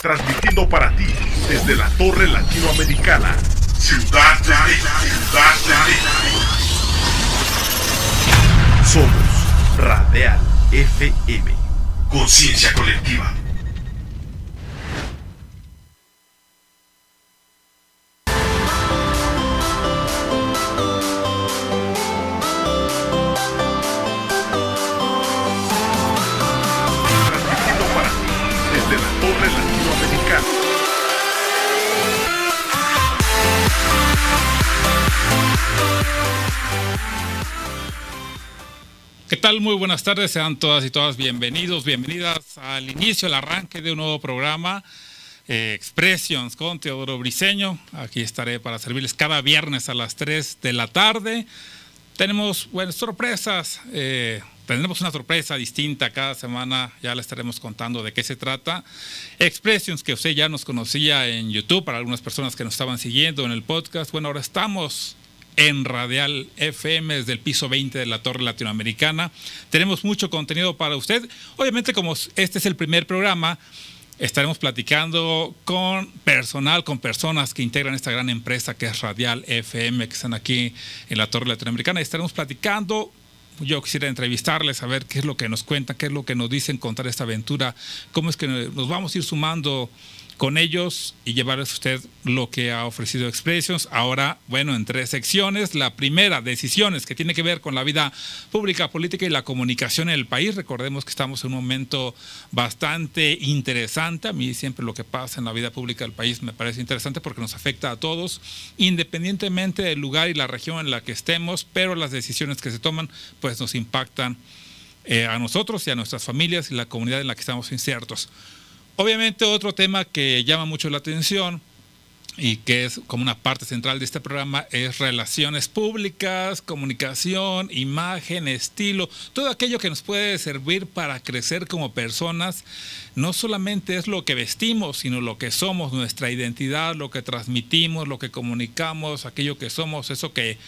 transmitiendo para ti desde la Torre Latinoamericana, Ciudad de Ciudad de Somos Radial FM, conciencia colectiva. Tal? Muy buenas tardes, sean todas y todas bienvenidos, bienvenidas al inicio, al arranque de un nuevo programa, eh, Expressions con Teodoro Briseño. Aquí estaré para servirles cada viernes a las 3 de la tarde. Tenemos buenas sorpresas, eh, tendremos una sorpresa distinta cada semana, ya le estaremos contando de qué se trata. Expressions, que usted ya nos conocía en YouTube, para algunas personas que nos estaban siguiendo en el podcast. Bueno, ahora estamos en Radial FM desde el piso 20 de la Torre Latinoamericana. Tenemos mucho contenido para usted. Obviamente, como este es el primer programa, estaremos platicando con personal, con personas que integran esta gran empresa que es Radial FM, que están aquí en la Torre Latinoamericana. Estaremos platicando. Yo quisiera entrevistarles, saber qué es lo que nos cuentan, qué es lo que nos dicen, contar esta aventura, cómo es que nos vamos a ir sumando con ellos y llevarles a usted lo que ha ofrecido Expressions. Ahora, bueno, en tres secciones. La primera, decisiones, que tiene que ver con la vida pública, política y la comunicación en el país. Recordemos que estamos en un momento bastante interesante. A mí siempre lo que pasa en la vida pública del país me parece interesante porque nos afecta a todos, independientemente del lugar y la región en la que estemos, pero las decisiones que se toman pues nos impactan eh, a nosotros y a nuestras familias y la comunidad en la que estamos insertos. Obviamente otro tema que llama mucho la atención y que es como una parte central de este programa es relaciones públicas, comunicación, imagen, estilo, todo aquello que nos puede servir para crecer como personas. No solamente es lo que vestimos, sino lo que somos, nuestra identidad, lo que transmitimos, lo que comunicamos, aquello que somos, eso que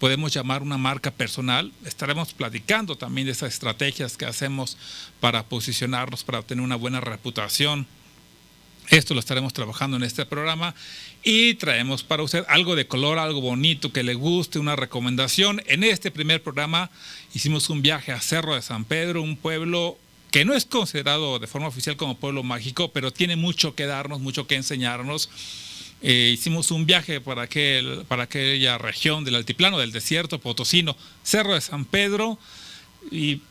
podemos llamar una marca personal. Estaremos platicando también de esas estrategias que hacemos para posicionarnos, para obtener una buena reputación. Esto lo estaremos trabajando en este programa y traemos para usted algo de color, algo bonito que le guste, una recomendación. En este primer programa hicimos un viaje a Cerro de San Pedro, un pueblo que no es considerado de forma oficial como pueblo mágico, pero tiene mucho que darnos, mucho que enseñarnos. Eh, hicimos un viaje para, aquel, para aquella región del altiplano, del desierto potosino, Cerro de San Pedro, y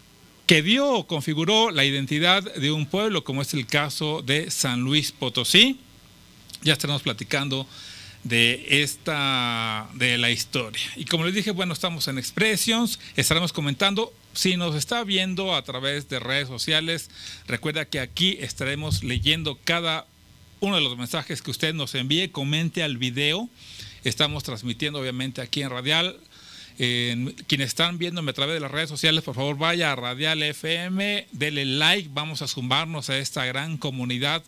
que dio o configuró la identidad de un pueblo, como es el caso de San Luis Potosí. Ya estaremos platicando de esta de la historia. Y como les dije, bueno, estamos en Expressions, estaremos comentando. Si nos está viendo a través de redes sociales, recuerda que aquí estaremos leyendo cada uno de los mensajes que usted nos envíe, comente al video. Estamos transmitiendo obviamente aquí en Radial. Quienes están viéndome a través de las redes sociales, por favor vaya a Radial FM, dele like, vamos a sumarnos a esta gran comunidad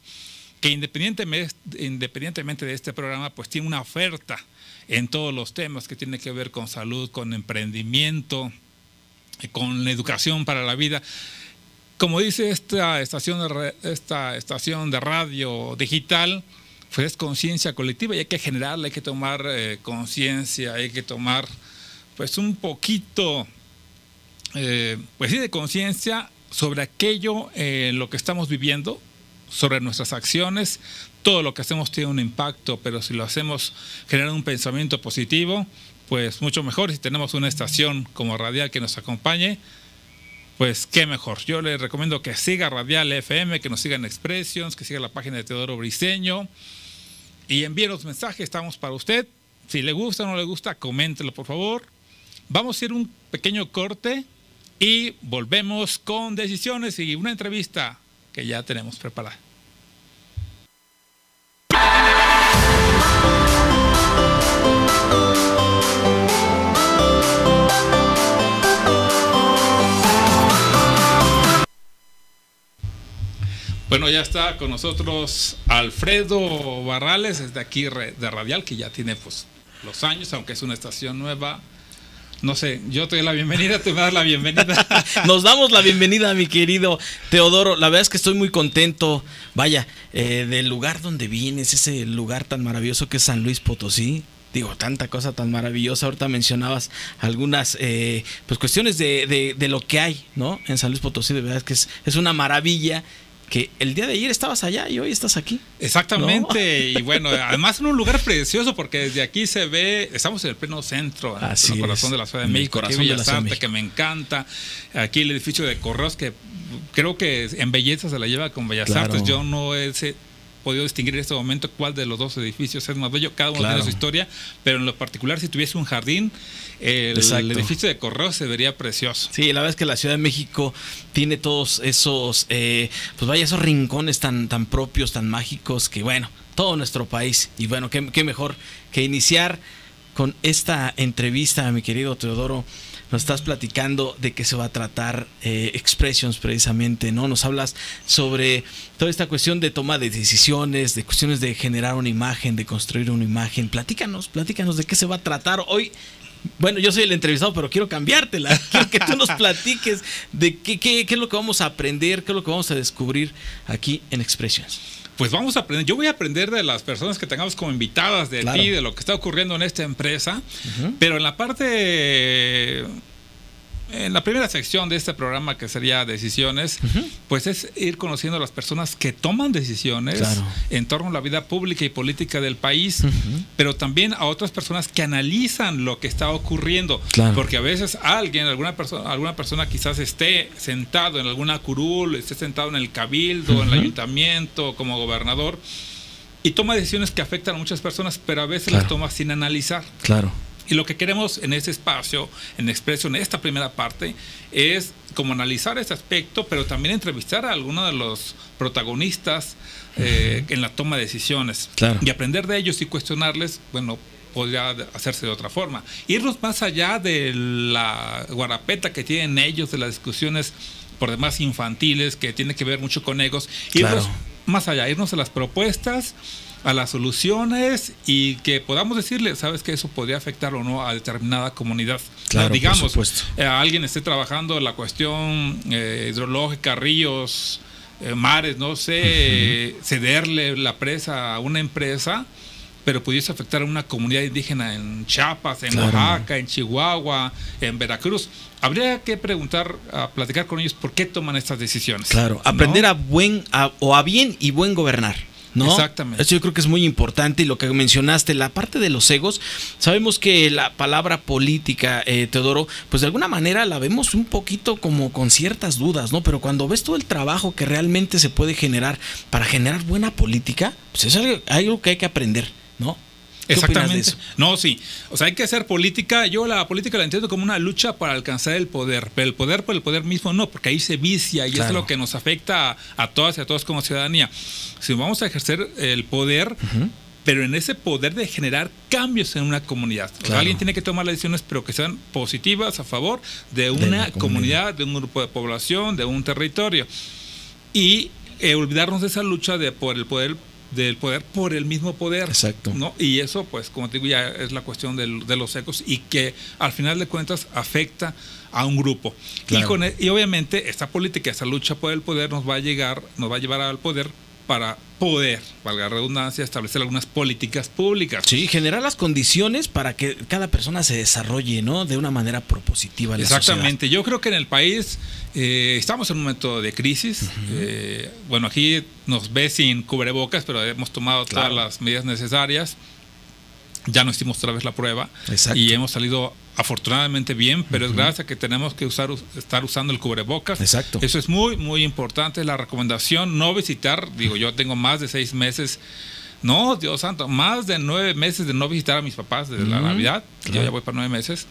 que independientemente, independientemente de este programa, pues tiene una oferta en todos los temas que tiene que ver con salud, con emprendimiento, con educación para la vida como dice esta estación de, radio digital, pues es conciencia colectiva y hay que generarla, hay que tomar eh, conciencia, hay que tomar pues un poquito, eh, pues sí, de conciencia sobre aquello, eh, lo que estamos viviendo, sobre nuestras acciones. Todo lo que hacemos tiene un impacto, pero si lo hacemos generando un pensamiento positivo, pues mucho mejor. Si tenemos una estación como radial que nos acompañe, pues qué mejor. Yo le recomiendo que siga Radial FM, que nos siga en Expressions, que siga la página de Teodoro Briseño y envíe los mensajes, estamos para usted. Si le gusta o no le gusta, coméntelo por favor. Vamos a ir un pequeño corte y volvemos con decisiones y una entrevista que ya tenemos preparada. Bueno, ya está con nosotros Alfredo Barrales, desde aquí de Radial, que ya tiene pues los años, aunque es una estación nueva. no sé, yo te doy la bienvenida, te me das la bienvenida. Nos damos la bienvenida, mi querido Teodoro. La verdad es que estoy muy contento, vaya, eh, del lugar donde vienes, ese lugar tan maravilloso que es San Luis Potosí. Digo, tanta cosa tan maravillosa. Ahorita mencionabas algunas eh, pues cuestiones de, de, de, lo que hay, ¿no? En San Luis Potosí, de verdad es que es, es una maravilla que el día de ayer estabas allá y hoy estás aquí. Exactamente, ¿no? y bueno, además en un lugar precioso porque desde aquí se ve, estamos en el pleno centro, en el corazón de la Ciudad de México, corazón aquí Ciudad de que me encanta, aquí el edificio de Correos que creo que en belleza se la lleva con Bellas Claro. Artes, yo no he podido distinguir en este momento cuál de los dos edificios es más bello, cada uno Claro. tiene su historia, pero en lo particular si tuviese un jardín, el, edificio de Correos se vería precioso. Sí, la verdad es que la Ciudad de México tiene todos esos, eh, pues vaya, esos rincones tan, tan propios, tan mágicos, que bueno, todo nuestro país. Y bueno, qué, qué mejor que iniciar con esta entrevista, mi querido Teodoro. Nos estás platicando de qué se va a tratar eh, Expressions precisamente, ¿no? Nos hablas sobre toda esta cuestión de toma de decisiones, de cuestiones de generar una imagen, de construir una imagen. Platícanos, platícanos de qué se va a tratar hoy. Bueno, yo soy el entrevistado, pero quiero cambiártela. Quiero que tú nos platiques de qué, qué, qué es lo que vamos a aprender, qué es lo que vamos a descubrir aquí en Expressions. Pues vamos a aprender. Yo voy a aprender de las personas que tengamos como invitadas, de Claro. ti, de lo que está ocurriendo en esta empresa. Pero en la parte. En la primera sección de este programa, que sería decisiones, Ujú. pues es ir conociendo a las personas que toman decisiones Claro. en torno a la vida pública y política del país, Ujú. pero también a otras personas que analizan lo que está ocurriendo. Claro. Porque a veces alguien, alguna persona, alguna persona quizás esté sentado en alguna curul, esté sentado en el cabildo, en el ayuntamiento, como gobernador, y toma decisiones que afectan a muchas personas, pero a veces Claro. las toma sin analizar. Claro. Y lo que queremos en este espacio, en Expresión, en esta primera parte, es como analizar ese aspecto, pero también entrevistar a algunos de los protagonistas eh, en la toma de decisiones. Claro. Y aprender de ellos y cuestionarles, bueno, podría hacerse de otra forma. Irnos más allá de la guarapeta que tienen ellos, de las discusiones por demás infantiles, que tiene que ver mucho con egos, irnos Claro. más allá, irnos a las propuestas, a las soluciones y que podamos decirle, sabes que eso podría afectar o no a determinada comunidad. Claro, por digamos, supuesto. eh, alguien esté trabajando la cuestión eh, hidrológica, ríos, eh, mares, no sé, cederle la presa a una empresa, pero pudiese afectar a una comunidad indígena en Chiapas, en Claro. Oaxaca, en Chihuahua, en Veracruz. Habría que preguntar, a platicar con ellos por qué toman estas decisiones. Claro. ¿no? Aprender a buen a- o a bien y buen gobernar. ¿No? Exactamente. Eso yo creo que es muy importante y lo que mencionaste, la parte de los egos, sabemos que la palabra política, eh, Teodoro, pues de alguna manera la vemos un poquito como con ciertas dudas, ¿no? Pero cuando ves todo el trabajo que realmente se puede generar para generar buena política, pues es algo, algo que hay que aprender, ¿no? ¿Qué opinas de Exactamente. eso? No, sí. O sea, hay que hacer política. Yo la política la entiendo como una lucha para alcanzar el poder, pero el poder por el poder mismo no, porque ahí se vicia y Claro. es lo que nos afecta a, a todas y a todos como ciudadanía. Si vamos a ejercer el poder, pero en ese poder de generar cambios en una comunidad. O sea, Claro. alguien tiene que tomar las decisiones, pero que sean positivas a favor de una comunidad. comunidad, de un grupo de población, de un territorio. Y eh, olvidarnos de esa lucha de por el poder del poder por el mismo poder. Exacto. ¿no? Y eso, pues, como te digo, ya es la cuestión del- de los ecos y que al final de cuentas afecta a un grupo. Claro. Y, con e- y obviamente esta política, esa lucha por el poder nos va a llegar, nos va a llevar al poder para poder, valga la redundancia, establecer algunas políticas públicas. Sí, generar las condiciones para que cada persona se desarrolle, ¿no? De una manera propositiva. en la Exactamente. Yo creo que en el país eh, estamos en un momento de crisis. Eh, bueno, aquí nos ve sin cubrebocas, pero hemos tomado Claro. todas las medidas necesarias. Ya no hicimos otra vez la prueba Exacto. y hemos salido afortunadamente bien, pero es gracias a que tenemos que usar estar usando el cubrebocas. Exacto. Eso es muy muy importante. La recomendación no visitar. Digo, yo tengo más de seis meses. No, Dios santo, más de nueve meses de no visitar a mis papás desde la Navidad. Yo ya voy para nueve meses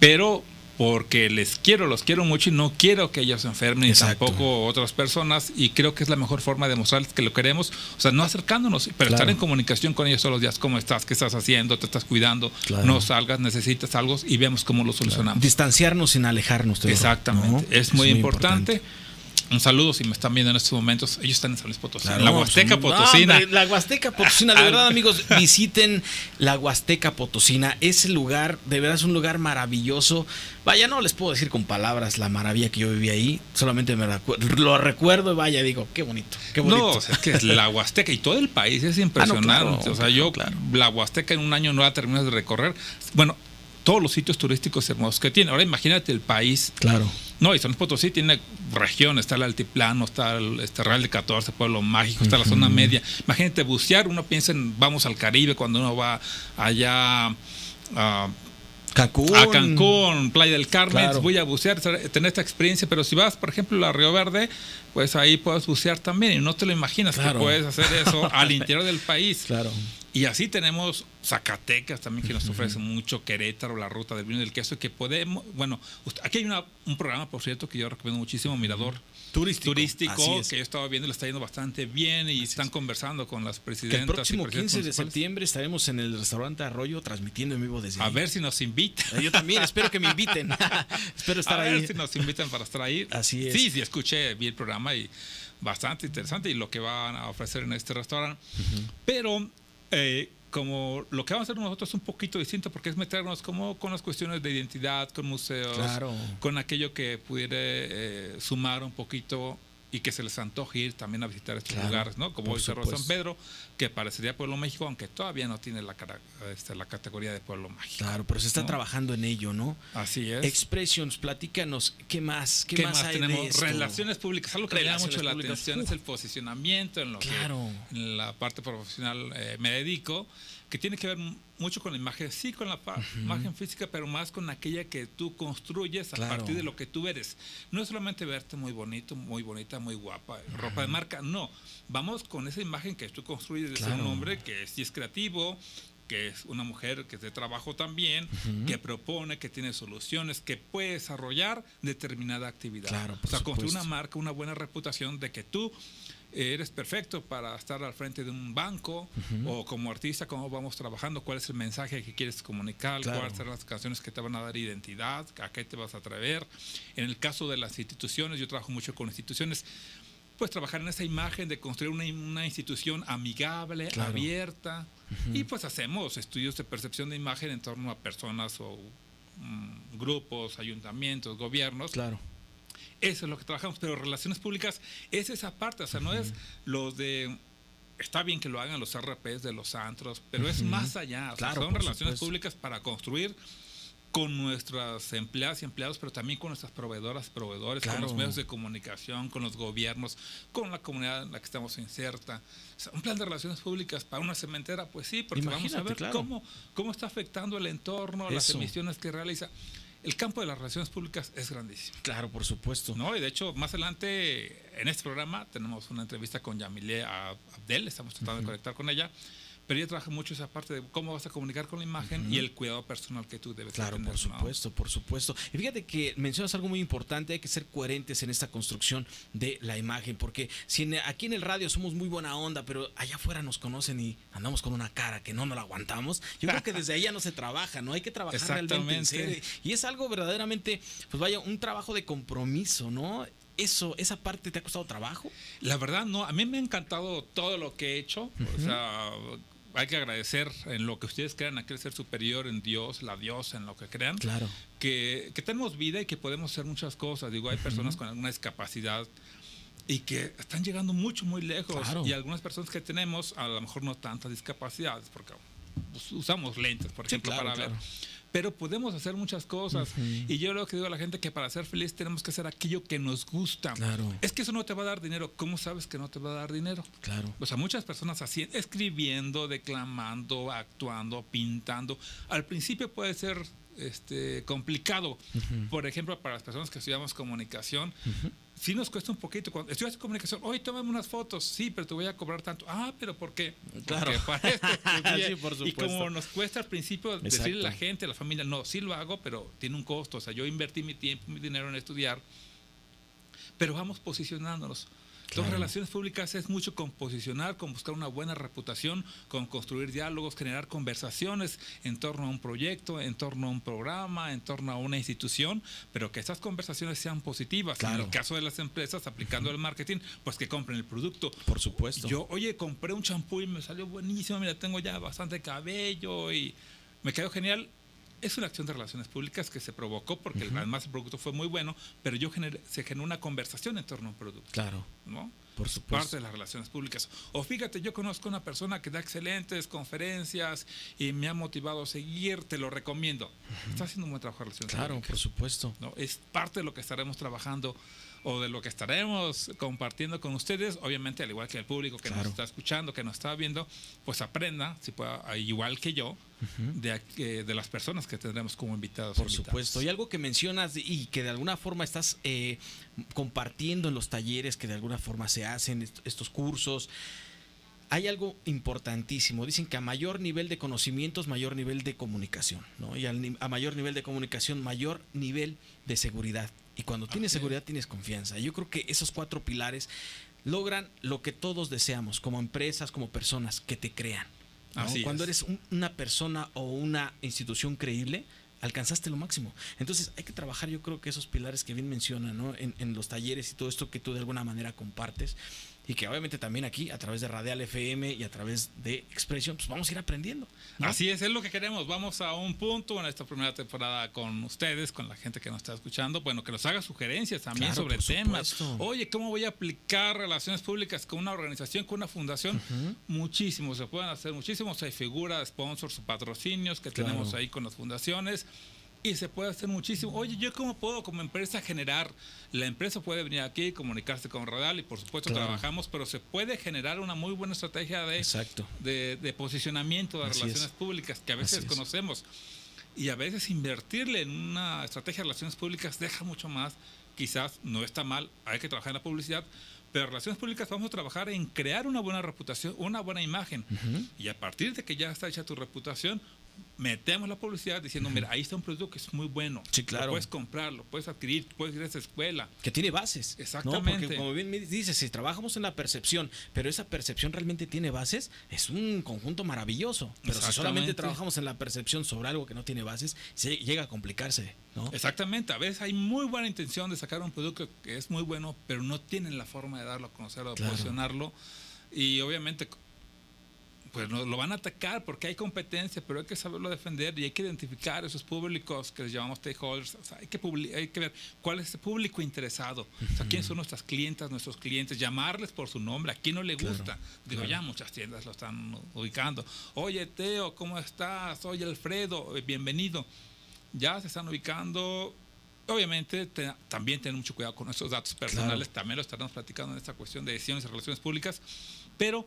pero porque les quiero, los quiero mucho y no quiero que ellos se enfermen y Exacto. tampoco otras personas y creo que es la mejor forma de mostrarles que lo queremos, o sea, no acercándonos, pero estar en comunicación con ellos todos los días, cómo estás, qué estás haciendo, te estás cuidando, Claro. no salgas, necesitas algo y vemos cómo lo solucionamos. Distanciarnos sin alejarnos. Exactamente, ¿no? es muy importante. Un saludo si me están viendo en estos momentos. Ellos están en San Luis Potosí. Claro, en la Huasteca no, Potosina. hombre, la Huasteca Potosina, de verdad, amigos, visiten la Huasteca Potosina. Ese lugar, de verdad, es un lugar maravilloso. Vaya, no les puedo decir con palabras la maravilla que yo viví ahí. Solamente me lo recuerdo y vaya, digo, qué bonito, qué bonito. No, o sea, es que la Huasteca y todo el país es impresionante. Ah, no, claro, o sea, yo claro. la Huasteca en un año no la terminas de recorrer. Bueno, todos los sitios turísticos hermosos que tiene. Ahora imagínate el país. Claro. No, y San Potosí tiene regiones, está el altiplano, está el este, Real de 14, Pueblo Mágico, está la zona media. Imagínate bucear, uno piensa en vamos al Caribe cuando uno va allá a Cancún. a Cancún, Playa del Carmen, Claro. voy a bucear, tener esta experiencia, pero si vas, por ejemplo, a Río Verde, pues ahí puedes bucear también y no te lo imaginas Claro. que puedes hacer eso al interior del país. Claro. Y así tenemos Zacatecas también que nos ofrece mucho, Querétaro, la ruta del vino y del queso, que podemos, bueno, aquí hay una- un programa, por cierto, que yo recomiendo muchísimo, Mirador Turístico. Turístico, es. que yo estaba viendo, le está yendo bastante bien y están conversando con las Que presidentas. el próximo presidentes 15 de septiembre estaremos en el restaurante Arroyo transmitiendo en vivo desde A ahí. ver si nos invitan. Eh, Yo también, espero que me inviten. espero estar a ahí. ver si nos invitan para estar ahí. Así es. Sí, sí, escuché, vi el programa y bastante interesante y lo que van a ofrecer en este restaurante. Pero eh, como lo que vamos a hacer nosotros es un poquito distinto porque es meternos como con las cuestiones de identidad, con museos, Claro. con aquello que pudiera eh, sumar un poquito y que se les antoje ir también a visitar estos Claro, lugares, ¿no? Como hoy Cerro San. Pedro, que parecería Pueblo México, aunque todavía no tiene la, este, la categoría de Pueblo Mágico. Claro, pero se está ¿no? trabajando en ello, ¿no? Así es. Expressions, platícanos, ¿qué más? ¿Qué, ¿Qué, más, de tenemos? esto? Relaciones públicas. Algo que me llama mucho la atención Uf. es el posicionamiento en lo Claro. que en la parte profesional eh, me dedico, que tiene que ver mucho con la imagen, sí con la pa- imagen física, pero más con aquella que tú construyes a Claro. partir de lo que tú eres. No es solamente verte muy bonito, muy bonita, muy guapa, ropa de marca, no. Vamos con esa imagen que tú construyes de Claro. un hombre que sí es creativo, que es una mujer que es de trabajo también, que propone, que tiene soluciones, que puede desarrollar determinada actividad. Claro, por o sea, construir una marca, una buena reputación de que tú eres perfecto para estar al frente de un banco o como artista, cómo vamos trabajando, cuál es el mensaje que quieres comunicar, Claro. cuáles serán las canciones que te van a dar identidad, a qué te vas a atrever. En el caso de las instituciones, yo trabajo mucho con instituciones, pues trabajar en esa imagen de construir una, una institución amigable, Claro. abierta, y pues hacemos estudios de percepción de imagen en torno a personas o mm, grupos, ayuntamientos, gobiernos, Claro. Eso es lo que trabajamos, pero relaciones públicas es esa parte, o sea, no es los de... Está bien que lo hagan los RPs de los antros, pero es más allá. o sea, Claro, son relaciones supuesto. públicas para construir con nuestras empleadas y empleados, pero también con nuestras proveedoras, proveedores, Claro. con los medios de comunicación, con los gobiernos, con la comunidad en la que estamos inserta. O sea, un plan de relaciones públicas para una cementera, pues sí, porque vamos a ver claro. cómo, cómo está afectando el entorno, las emisiones que realiza. El campo de las relaciones públicas es grandísimo. Claro, por supuesto. No, y de hecho, más adelante en este programa tenemos una entrevista con Yamile Abdel, estamos tratando de conectar con ella, pero ella trabaja mucho esa parte de cómo vas a comunicar con la imagen y el cuidado personal que tú debes de Claro, tener, por ¿no? supuesto, por supuesto. Y fíjate que mencionas algo muy importante, hay que ser coherentes en esta construcción de la imagen, porque si en- aquí en el radio somos muy buena onda, pero allá afuera nos conocen y andamos con una cara que no nos la aguantamos, yo creo que desde ahí ya no se trabaja, ¿no? Hay que trabajar realmente en serio. Y es algo verdaderamente, pues vaya, un trabajo de compromiso, ¿no? Eso, esa parte te ha costado trabajo. La verdad, no, a mí me ha encantado todo lo que he hecho, o sea, hay que agradecer en lo que ustedes crean, aquel ser superior, en Dios, la diosa, en lo que crean. Claro. que, que tenemos vida y que podemos hacer muchas cosas. Digo, hay personas con alguna discapacidad y que están llegando mucho, muy lejos. Claro. Y algunas personas que tenemos, a lo mejor no tantas discapacidades, porque us- usamos lentes, por Sí, ejemplo, claro, para ver. Pero podemos hacer muchas cosas. Y yo lo que digo a la gente que para ser feliz tenemos que hacer aquello que nos gusta. Claro. Es que eso no te va a dar dinero. ¿Cómo sabes que no te va a dar dinero? Claro. O sea, muchas personas así, escribiendo, declamando, actuando, pintando. Al principio puede ser este, complicado. Por ejemplo, para las personas que estudiamos comunicación, sí nos cuesta un poquito. Cuando estudias comunicación, hoy tómame unas fotos, sí, pero te voy a cobrar tanto. Ah, pero ¿por qué? Claro. Porque para esto estudié. Sí, por Y como nos cuesta al principio decirle a la gente, a la familia, no, sí lo hago, pero tiene un costo. O sea, yo invertí mi tiempo, mi dinero en estudiar, pero vamos posicionándonos. Claro. Las relaciones públicas es mucho con posicionar, con buscar una buena reputación, con construir diálogos, generar conversaciones en torno a un proyecto, en torno a un programa, en torno a una institución, pero que esas conversaciones sean positivas. Claro. En el caso de las empresas, aplicando el marketing, pues que compren el producto. Por supuesto. Yo, oye, compré un champú y me salió buenísimo, mira, tengo ya bastante cabello y me quedó genial. Es una acción de relaciones públicas que se provocó porque además el producto fue muy bueno, pero yo se generó una conversación en torno a un producto. Claro. ¿no? Por Es supuesto. Parte de las relaciones públicas. O fíjate, yo conozco una persona que da excelentes conferencias y me ha motivado a seguir, te lo recomiendo. Está haciendo un buen trabajo de relaciones Claro, públicas. por supuesto. ¿no? Es parte de lo que estaremos trabajando o de lo que estaremos compartiendo con ustedes. Obviamente, al igual que el público que Claro. nos está escuchando, que nos está viendo, pues aprenda, si pueda, igual que yo, de, de las personas que tendremos como invitados. Por supuesto. Y algo que mencionas y que de alguna forma estás eh, compartiendo en los talleres que de alguna forma se hacen, est- estos cursos. Hay algo importantísimo. Dicen que a mayor nivel de conocimientos, mayor nivel de comunicación. ¿no? Y al ni- a mayor nivel de comunicación, mayor nivel de seguridad. Y cuando tienes seguridad, tienes confianza. Yo creo que esos cuatro pilares logran lo que todos deseamos, como empresas, como personas, que te crean. ¿no? Así Cuando es. eres un- una persona o una institución creíble, alcanzaste lo máximo. Entonces hay que trabajar, yo creo que esos pilares que bien mencionan, ¿no? En, en los talleres y todo esto que tú de alguna manera compartes y que obviamente también aquí a través de Radial FM y a través de Expression, pues vamos a ir aprendiendo. ¿no? Así es, es lo que queremos. Vamos a un punto en esta primera temporada con ustedes, con la gente que nos está escuchando. Bueno, que nos haga sugerencias también Claro, sobre temas. Oye, ¿cómo voy a aplicar relaciones públicas con una organización, con una fundación? Muchísimos, se pueden hacer muchísimos. Hay figuras, sponsors, patrocinios que Claro. tenemos ahí con las fundaciones. Y se puede hacer muchísimo. Oye, ¿yo cómo puedo como empresa generar? La empresa puede venir aquí, comunicarse con Radal y por supuesto Claro. trabajamos, pero se puede generar una muy buena estrategia de Exacto. de, de posicionamiento de Así relaciones es. públicas que a veces es. conocemos. Y a veces invertirle en una estrategia de relaciones públicas deja mucho más. Quizás no está mal, hay que trabajar en la publicidad, pero relaciones públicas vamos a trabajar en crear una buena reputación, una buena imagen. Y a partir de que ya está hecha tu reputación, metemos la publicidad diciendo, mira, ahí está un producto que es muy bueno. Sí, claro. Lo puedes comprar, lo puedes adquirir, puedes ir a esa escuela. Que tiene bases. ¿no? Exactamente. Porque como bien me dices, si trabajamos en la percepción, pero esa percepción realmente tiene bases, es un conjunto maravilloso. Pero si solamente trabajamos en la percepción sobre algo que no tiene bases, se llega a complicarse, ¿no? Exactamente, a veces hay muy buena intención de sacar un producto que es muy bueno, pero no tienen la forma de darlo a conocer o de Claro. posicionarlo. Y obviamente, pues no- lo van a atacar porque hay competencia, pero hay que saberlo defender y hay que identificar esos públicos que les llamamos stakeholders. O sea, hay, que hay que ver cuál es ese público interesado. O sea, quiénes son nuestras clientas, nuestros clientes, llamarles por su nombre, a quién no le Claro, gusta. Digo, claro. ya muchas tiendas lo están ubicando. Oye, Teo, ¿cómo estás? Oye, Alfredo, eh, bienvenido ya se están ubicando. Obviamente, te- también tener mucho cuidado con nuestros datos personales. Claro. También lo estaremos platicando en esta cuestión de decisiones y relaciones públicas. Pero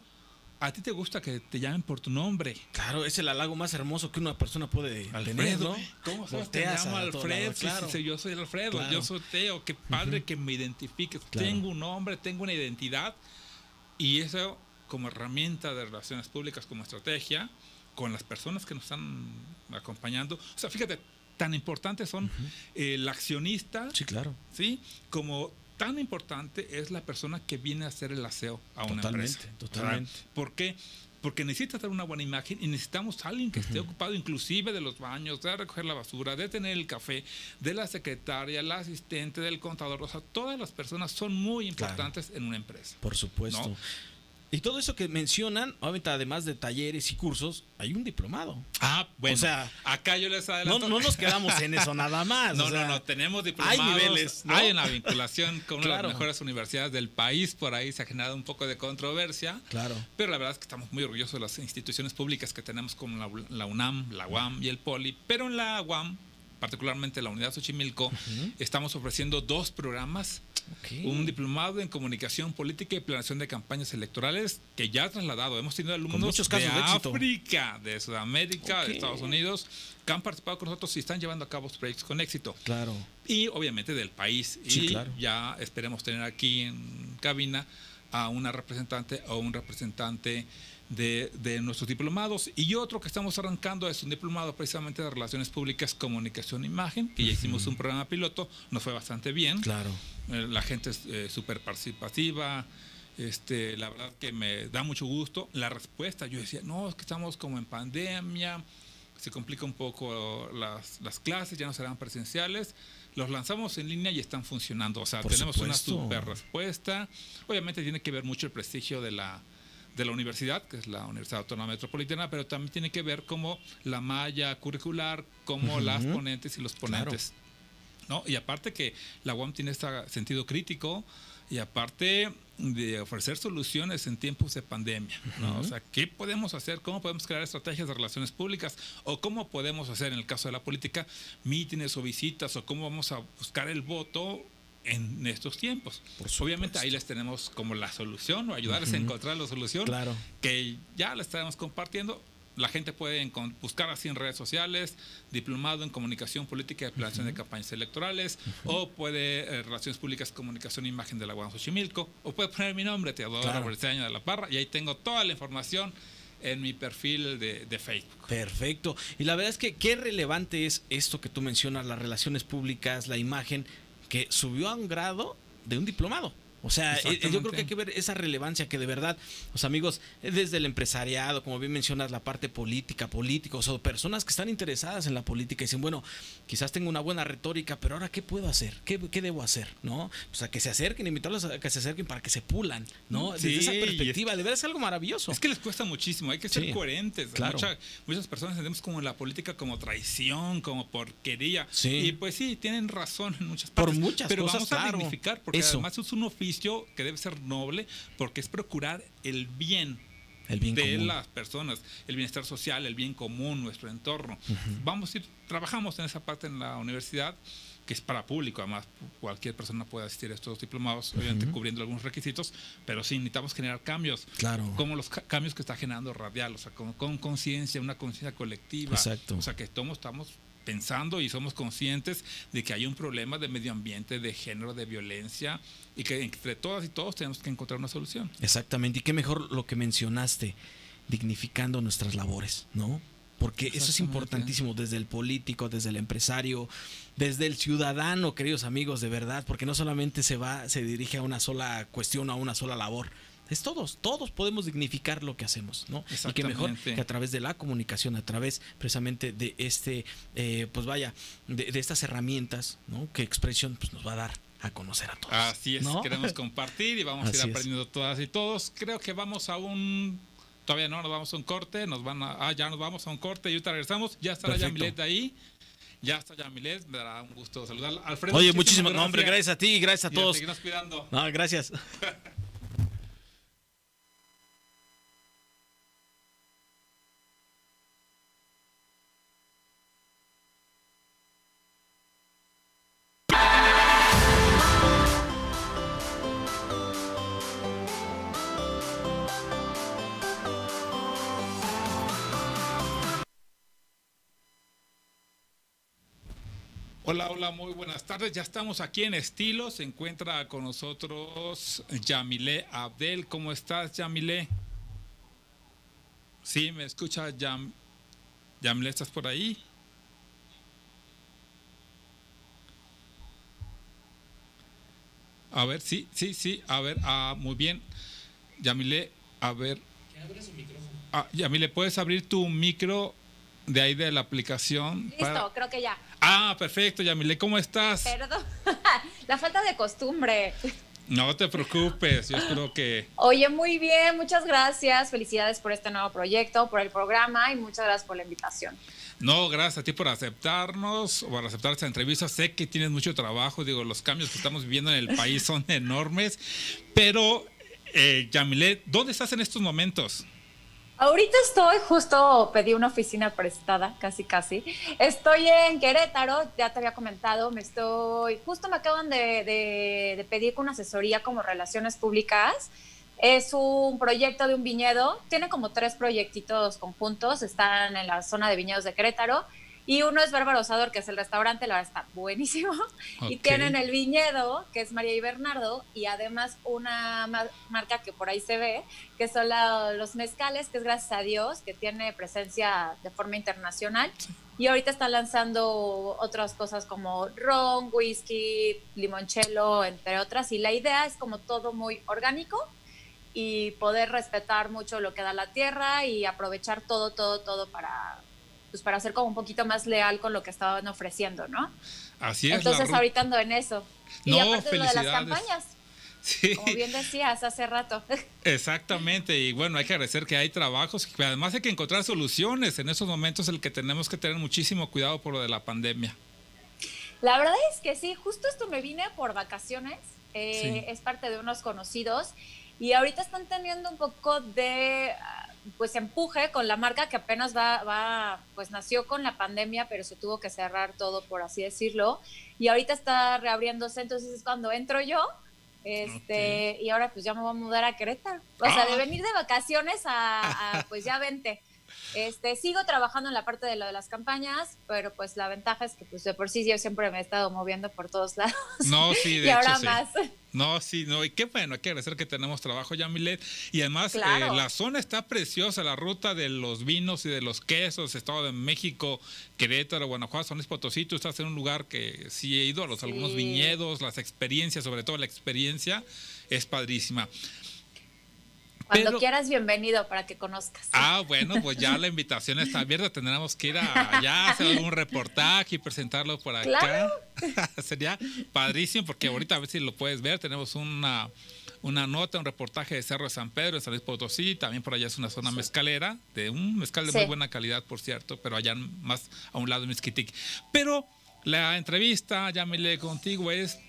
a ti te gusta que te llamen por tu nombre. Claro, es el halago más hermoso que una persona puede tener, Alfredo, ¿no? ¿cómo sabes? Te llamo Alfredo. lado, claro. sí, sí, yo soy Alfredo, Claro. yo soy Teo. Qué padre que me identifiques. Claro. Tengo un nombre, tengo una identidad. Y eso como herramienta de relaciones públicas, como estrategia, con las personas que nos están acompañando. O sea, fíjate, tan importantes son eh, el accionista, Sí, claro. ¿sí? Como tan importante es la persona que viene a hacer el aseo a una Totalmente, empresa. totalmente. Sea, ¿Por qué? Porque necesita dar una buena imagen y necesitamos a alguien que esté ocupado inclusive de los baños, de recoger la basura, de tener el café, de la secretaria, la asistente, del contador. O sea, todas las personas son muy importantes en una empresa. Por supuesto. No. Y todo eso que mencionan, obviamente, además de talleres y cursos, hay un diplomado. Ah, bueno. O sea, acá yo les No, adelanto. no nos quedamos en eso nada más. No, o sea, no, no, tenemos diplomados. hay niveles, ¿no? Hay una vinculación con una de las mejores universidades del país. Por ahí se ha generado un poco de controversia. Claro. Pero la verdad es que estamos muy orgullosos de las instituciones públicas que tenemos como la, la UNAM, la UAM y el POLI. Pero en la UAM, particularmente la Unidad Xochimilco, estamos ofreciendo dos programas. Un diplomado en comunicación política y planeación de campañas electorales que ya ha trasladado. Hemos tenido alumnos muchos casos de. África, de Sudamérica, de Estados Unidos, que han participado con nosotros y están llevando a cabo sus proyectos con éxito Claro. y obviamente del país. Sí, y claro. ya esperemos tener aquí en cabina a una representante o un representante de, de nuestros diplomados. Y otro que estamos arrancando es un diplomado precisamente de Relaciones Públicas, Comunicación e Imagen, que ya hicimos un programa piloto, nos fue bastante bien. Claro. Eh, La gente es eh, súper participativa, Este, la verdad que me da mucho gusto. La respuesta, yo decía, no, es que estamos como en pandemia, se complica un poco las, las clases, ya no serán presenciales. Los lanzamos en línea y están funcionando. O sea, Por tenemos una super respuesta. Obviamente tiene que ver mucho el prestigio de la, de la universidad, que es la Universidad Autónoma Metropolitana, pero también tiene que ver como la malla curricular, como las ponentes y los Claro. ponentes. ¿no? Y aparte que la UAM tiene este sentido crítico y aparte de ofrecer soluciones en tiempos de pandemia, ¿no? O sea, ¿qué podemos hacer? ¿Cómo podemos crear estrategias de relaciones públicas? ¿O cómo podemos hacer, en el caso de la política, mítines o visitas? ¿O cómo vamos a buscar el voto en estos tiempos? Obviamente ahí les tenemos como la solución o ayudarles a encontrar la solución Claro. que ya la estaremos compartiendo. La gente puede buscar así en redes sociales, diplomado en comunicación política y planeación de campañas electorales, o puede eh, relaciones públicas, comunicación e imagen de la UAM Xochimilco, o puede poner mi nombre, Teodoro Claro. De la Parra, y ahí tengo toda la información en mi perfil de, de Facebook. Perfecto. Y la verdad es que qué relevante es esto que tú mencionas, las relaciones públicas, la imagen, que subió a un grado de un diplomado. O sea, eh, yo creo que hay que ver esa relevancia que de verdad, los amigos, eh, desde el empresariado, como bien mencionas, la parte política, políticos o personas que están interesadas en la política y dicen, bueno, quizás tengo una buena retórica, pero ahora, ¿qué puedo hacer? ¿Qué, qué debo hacer? ¿No? O sea, que se acerquen, invitarlos a que se acerquen para que se pulan, ¿no? Sí, Desde esa es- perspectiva, de verdad es algo maravilloso. Es que les cuesta muchísimo, hay que ser Sí, coherentes. claro. Mucha- muchas personas entendemos como la política como traición, como porquería. Sí. Y pues sí, tienen razón en muchas Por partes. muchas pero cosas, vamos a claro. dignificar, porque Eso. además es un oficio que debe ser noble, porque es procurar el bien. El bien de común. las personas, el bienestar social, el bien común, nuestro entorno. Vamos a ir, trabajamos en esa parte en la universidad, que es para público, además cualquier persona puede asistir a estos diplomados, obviamente cubriendo algunos requisitos, pero sí necesitamos generar cambios Claro. como los ca- cambios que está generando Radial, o sea, con con conciencia, una conciencia colectiva. Exacto. O sea, que todos estamos pensando y somos conscientes de que hay un problema de medio ambiente, de género, de violencia, y que entre todas y todos tenemos que encontrar una solución. Exactamente, y qué mejor lo que mencionaste, dignificando nuestras labores, ¿no? Porque eso es importantísimo desde el político, desde el empresario, desde el ciudadano, queridos amigos, de verdad, porque no solamente se va, se dirige a una sola cuestión, a una sola labor. Es todos, todos podemos dignificar lo que hacemos, ¿no? Y que mejor que a través de la comunicación, a través precisamente de este, eh, pues vaya, de, de estas herramientas, ¿no? Que Expresión pues, nos va a dar a conocer a todos. Así es, ¿no? queremos compartir y vamos a Así ir es. aprendiendo todas y todos. Creo que vamos a un. Todavía no, nos vamos a un corte, nos van a. Ah, ya nos vamos a un corte y ahorita regresamos. Ya estará Perfecto. Yamilet ahí. Ya está Yamilet, me dará un gusto saludarla. Alfredo, Oye, muchísimas muchísimas, no, hombre, gracias a ti y gracias a Y a todos. seguirnos cuidando. No, gracias. Hola, hola, muy buenas tardes. Ya estamos aquí en Estilo. Se encuentra con nosotros Yamile Abdel. ¿Cómo estás, Yamile? Sí, me escucha Yam. Yamile, ¿estás por ahí? A ver, sí, sí, sí. A ver, ah, muy bien. Yamile, a ver. Ah, Yamile, ¿puedes abrir tu micro de ahí de la aplicación? Listo, para- creo que ya. Ah, perfecto, Yamile, ¿cómo estás? Perdón. La falta de costumbre. No te preocupes, yo espero que... Oye, muy bien, muchas gracias. Felicidades por este nuevo proyecto, por el programa y muchas gracias por la invitación. No, gracias a ti por aceptarnos, por aceptar esta entrevista. Sé que tienes mucho trabajo, digo, los cambios que estamos viviendo en el país son enormes, pero, eh, Yamile, ¿dónde estás en estos momentos? Ahorita estoy, justo pedí una oficina prestada, casi casi. Estoy en Querétaro, ya te había comentado, me estoy, justo me acaban de, pedir una asesoría como relaciones públicas. Es un proyecto de un viñedo, tiene como tres proyectitos conjuntos, están en la zona de viñedos de Querétaro. Y uno es Bárbaro Osador, que es el restaurante, la verdad está buenísimo. Y tienen el viñedo, que es María y Bernardo, y además una ma- marca que por ahí se ve, que son la- los mezcales, que es gracias a Dios, que tiene presencia de forma internacional. Y ahorita están lanzando otras cosas como ron, whisky, limoncello, entre otras. Y la idea es como todo muy orgánico y poder respetar mucho lo que da la tierra y aprovechar todo, todo, todo para, pues para ser como un poquito más leal con lo que estaban ofreciendo, ¿no? Así es. Entonces ahorita ando en eso. No, y aparte de lo de las campañas, Sí. como bien decías hace rato. Exactamente, y bueno, hay que agradecer que hay trabajos, pero además hay que encontrar soluciones. En esos momentos el que tenemos que tener muchísimo cuidado por lo de la pandemia. La verdad es que sí, justo esto me vine por vacaciones, eh, Sí. es parte de unos conocidos y ahorita están teniendo un poco de ah, pues empuje con la marca que apenas va, va, pues nació con la pandemia, pero se tuvo que cerrar todo, por así decirlo, y ahorita está reabriéndose, entonces es cuando entro yo, este, y ahora pues ya me voy a mudar a Querétaro, o sea, de Ah. venir de vacaciones a, a, pues ya vente. Este, sigo trabajando en la parte de lo de las campañas, pero pues la ventaja es que pues de por sí yo siempre me he estado moviendo por todos lados. No, sí, de y hecho ahora sí. más. No, sí, no, y qué bueno, hay que agradecer que tenemos trabajo ya, Milet. Y además, Claro. eh, la zona está preciosa, la ruta de los vinos y de los quesos, Estado de México, Querétaro, Guanajuato, San Luis Potosí, tú estás en un lugar que sí he ido a los Sí. algunos viñedos, las experiencias, sobre todo la experiencia, es padrísima. Cuando Pero- quieras, bienvenido para que conozcas. Ah, bueno, pues ya la invitación está abierta. Tendremos que ir a- allá, hacer algún reportaje y presentarlo por acá. Claro. Sería padrísimo porque ahorita a ver si lo puedes ver. Tenemos una, una nota, un reportaje de Cerro de San Pedro, en San Luis Potosí. También por allá es una zona mezcalera, de un mezcal de Sí. muy buena calidad, por cierto, pero allá más a un lado de Mezquitic. Pero la entrevista, ya me lee contigo, es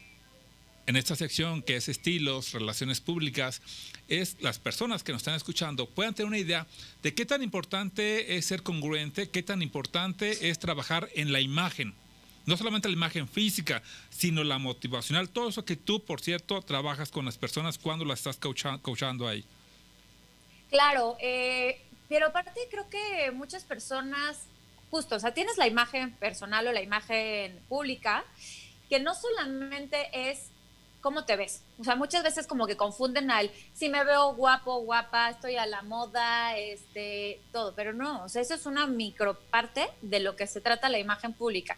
en esta sección que es estilos, relaciones públicas, es las personas que nos están escuchando puedan tener una idea de qué tan importante es ser congruente, qué tan importante es trabajar en la imagen. No solamente la imagen física, sino la motivacional. Todo eso que tú, por cierto, trabajas con las personas cuando las estás coacha- coachando ahí. Claro, eh, pero aparte creo que muchas personas, justo, o sea, tienes la imagen personal o la imagen pública, que no solamente es cómo te ves. O sea, muchas veces como que confunden al si me veo guapo, guapa, estoy a la moda, este, todo, pero no, o sea, eso es una microparte de lo que se trata la imagen pública.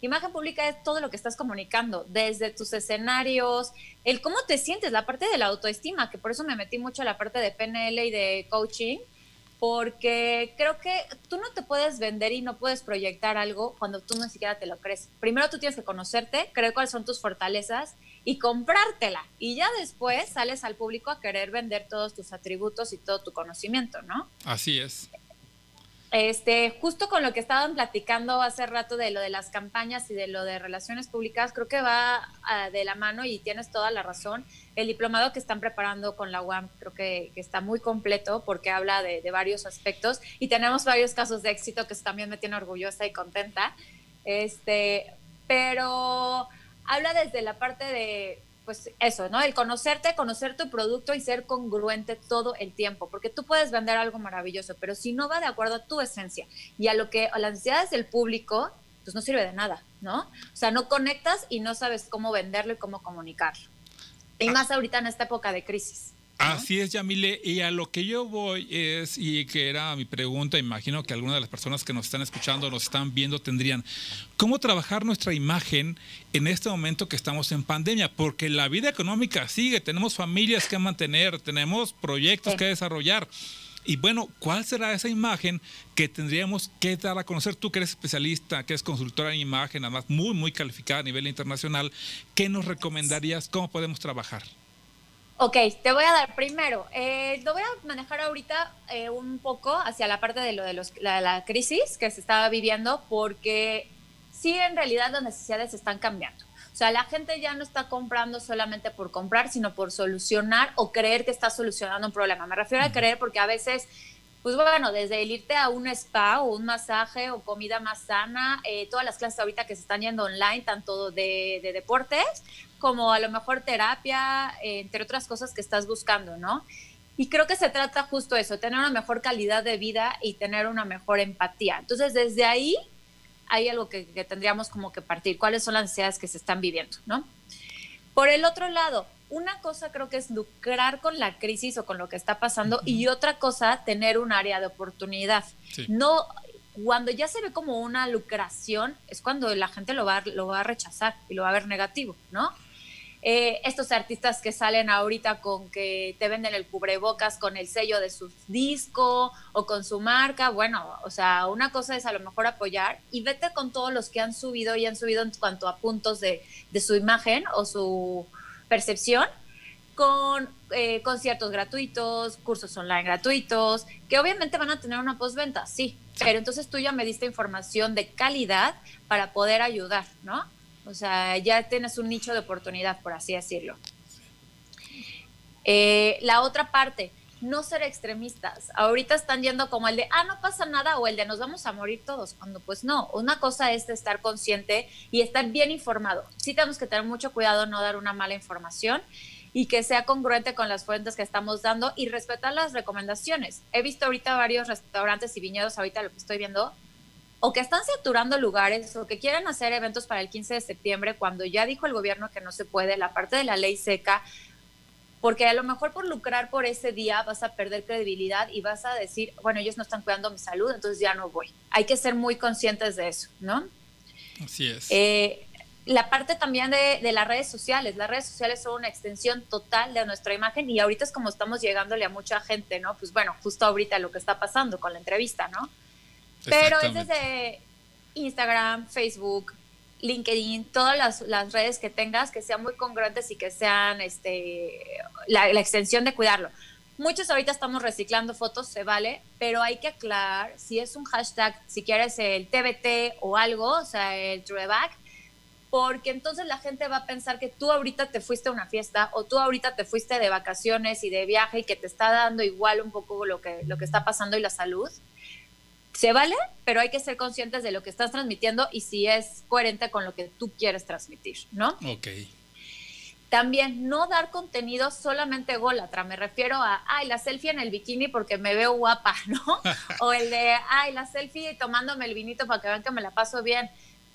Imagen pública es todo lo que estás comunicando, desde tus escenarios, el cómo te sientes, la parte de la autoestima, que por eso me metí mucho a la parte de PNL y de coaching, porque creo que tú no te puedes vender y no puedes proyectar algo cuando tú ni siquiera te lo crees. Primero tú tienes que conocerte, creer cuáles son tus fortalezas y comprártela. Y ya después sales al público a querer vender todos tus atributos y todo tu conocimiento, ¿no? Así es. Este, justo con lo que estaban platicando hace rato de lo de las campañas y de lo de relaciones públicas, creo que va ah, de la mano y tienes toda la razón. El diplomado que están preparando con la UAM creo que, está muy completo porque habla de, varios aspectos y tenemos varios casos de éxito que también me tiene orgullosa y contenta. Este, pero habla desde la parte de, pues eso, ¿no? El conocerte, conocer tu producto y ser congruente todo el tiempo, porque tú puedes vender algo maravilloso, pero si no va de acuerdo a tu esencia y a lo que a las necesidades del público, pues no sirve de nada, ¿no? O sea, no conectas y no sabes cómo venderlo y cómo comunicarlo. Y más ahorita en esta época de crisis. Así es, Yamile. Y a lo que yo voy es, y que era mi pregunta, imagino que algunas de las personas que nos están escuchando, nos están viendo, tendrían, ¿cómo trabajar nuestra imagen en este momento que estamos en pandemia? Porque la vida económica sigue, tenemos familias que mantener, tenemos proyectos que desarrollar. Y bueno, ¿cuál será esa imagen que tendríamos que dar a conocer? Tú que eres especialista, que eres consultora en imagen, además muy, muy calificada a nivel internacional, ¿qué nos recomendarías? ¿Cómo podemos trabajar? Ok, te voy a dar primero, eh, lo voy a manejar ahorita eh, un poco hacia la parte de lo de los, la, la crisis que se estaba viviendo, porque sí, en realidad las necesidades están cambiando. O sea, la gente ya no está comprando solamente por comprar, sino por solucionar o creer que está solucionando un problema. Me refiero a creer porque a veces, pues bueno, desde el irte a un spa o un masaje o comida más sana, eh, todas las clases ahorita que se están yendo online, tanto de, de deportes como a lo mejor terapia, eh, entre otras cosas que estás buscando, ¿no? Y creo que se trata justo eso, tener una mejor calidad de vida y tener una mejor empatía. Entonces, desde ahí hay algo que, que tendríamos como que partir, cuáles son las necesidades que se están viviendo, ¿no? Por el otro lado, una cosa creo que es lucrar con la crisis o con lo que está pasando y otra cosa, tener un área de oportunidad. Sí. No, cuando ya se ve como una lucración, es cuando la gente lo va, lo va a rechazar y lo va a ver negativo, ¿no? Eh, estos artistas que salen ahorita con que te venden el cubrebocas con el sello de su disco o con su marca, bueno, o sea, una cosa es a lo mejor apoyar y vete con todos los que han subido y han subido en cuanto a puntos de, su imagen o su percepción con eh, conciertos gratuitos, cursos online gratuitos, que obviamente van a tener una postventa, sí, pero entonces tú ya me diste información de calidad para poder ayudar, ¿no? O sea, ya tienes un nicho de oportunidad, por así decirlo. Eh, la otra parte, no ser extremistas. Ahorita están yendo como el de, ah, no pasa nada, o el de nos vamos a morir todos, cuando pues no, una cosa es estar consciente y estar bien informado. Sí tenemos que tener mucho cuidado no dar una mala información y que sea congruente con las fuentes que estamos dando y respetar las recomendaciones. He visto ahorita varios restaurantes y viñedos, ahorita lo que estoy viendo, o que están saturando lugares o que quieren hacer eventos para el 15 de septiembre cuando ya dijo el gobierno que no se puede, la parte de la ley seca, porque a lo mejor por lucrar por ese día vas a perder credibilidad y vas a decir, bueno, ellos no están cuidando mi salud, entonces ya no voy. Hay que ser muy conscientes de eso, ¿no? Así es. Eh, la parte también de, de, las redes sociales. Las redes sociales son una extensión total de nuestra imagen y ahorita es como estamos llegándole a mucha gente, ¿no? Pues bueno, justo ahorita lo que está pasando con la entrevista, ¿no? Pero es desde Instagram, Facebook, LinkedIn, todas las, las, redes que tengas que sean muy congruentes y que sean este, la, la, extensión de cuidarlo. Muchos ahorita estamos reciclando fotos, se vale, pero hay que aclarar si es un hashtag, si quieres el TBT o algo, o sea, el throwback, porque entonces la gente va a pensar que tú ahorita te fuiste a una fiesta o tú ahorita te fuiste de vacaciones y de viaje y que te está dando igual un poco lo que, lo que está pasando y la salud se vale, pero hay que ser conscientes de lo que estás transmitiendo y si es coherente con lo que tú quieres transmitir, ¿no? Ok. También no dar contenido solamente golatra, me refiero a, ay, la selfie en el bikini porque me veo guapa, ¿no? o el de, ay, la selfie tomándome el vinito para que vean que me la paso bien.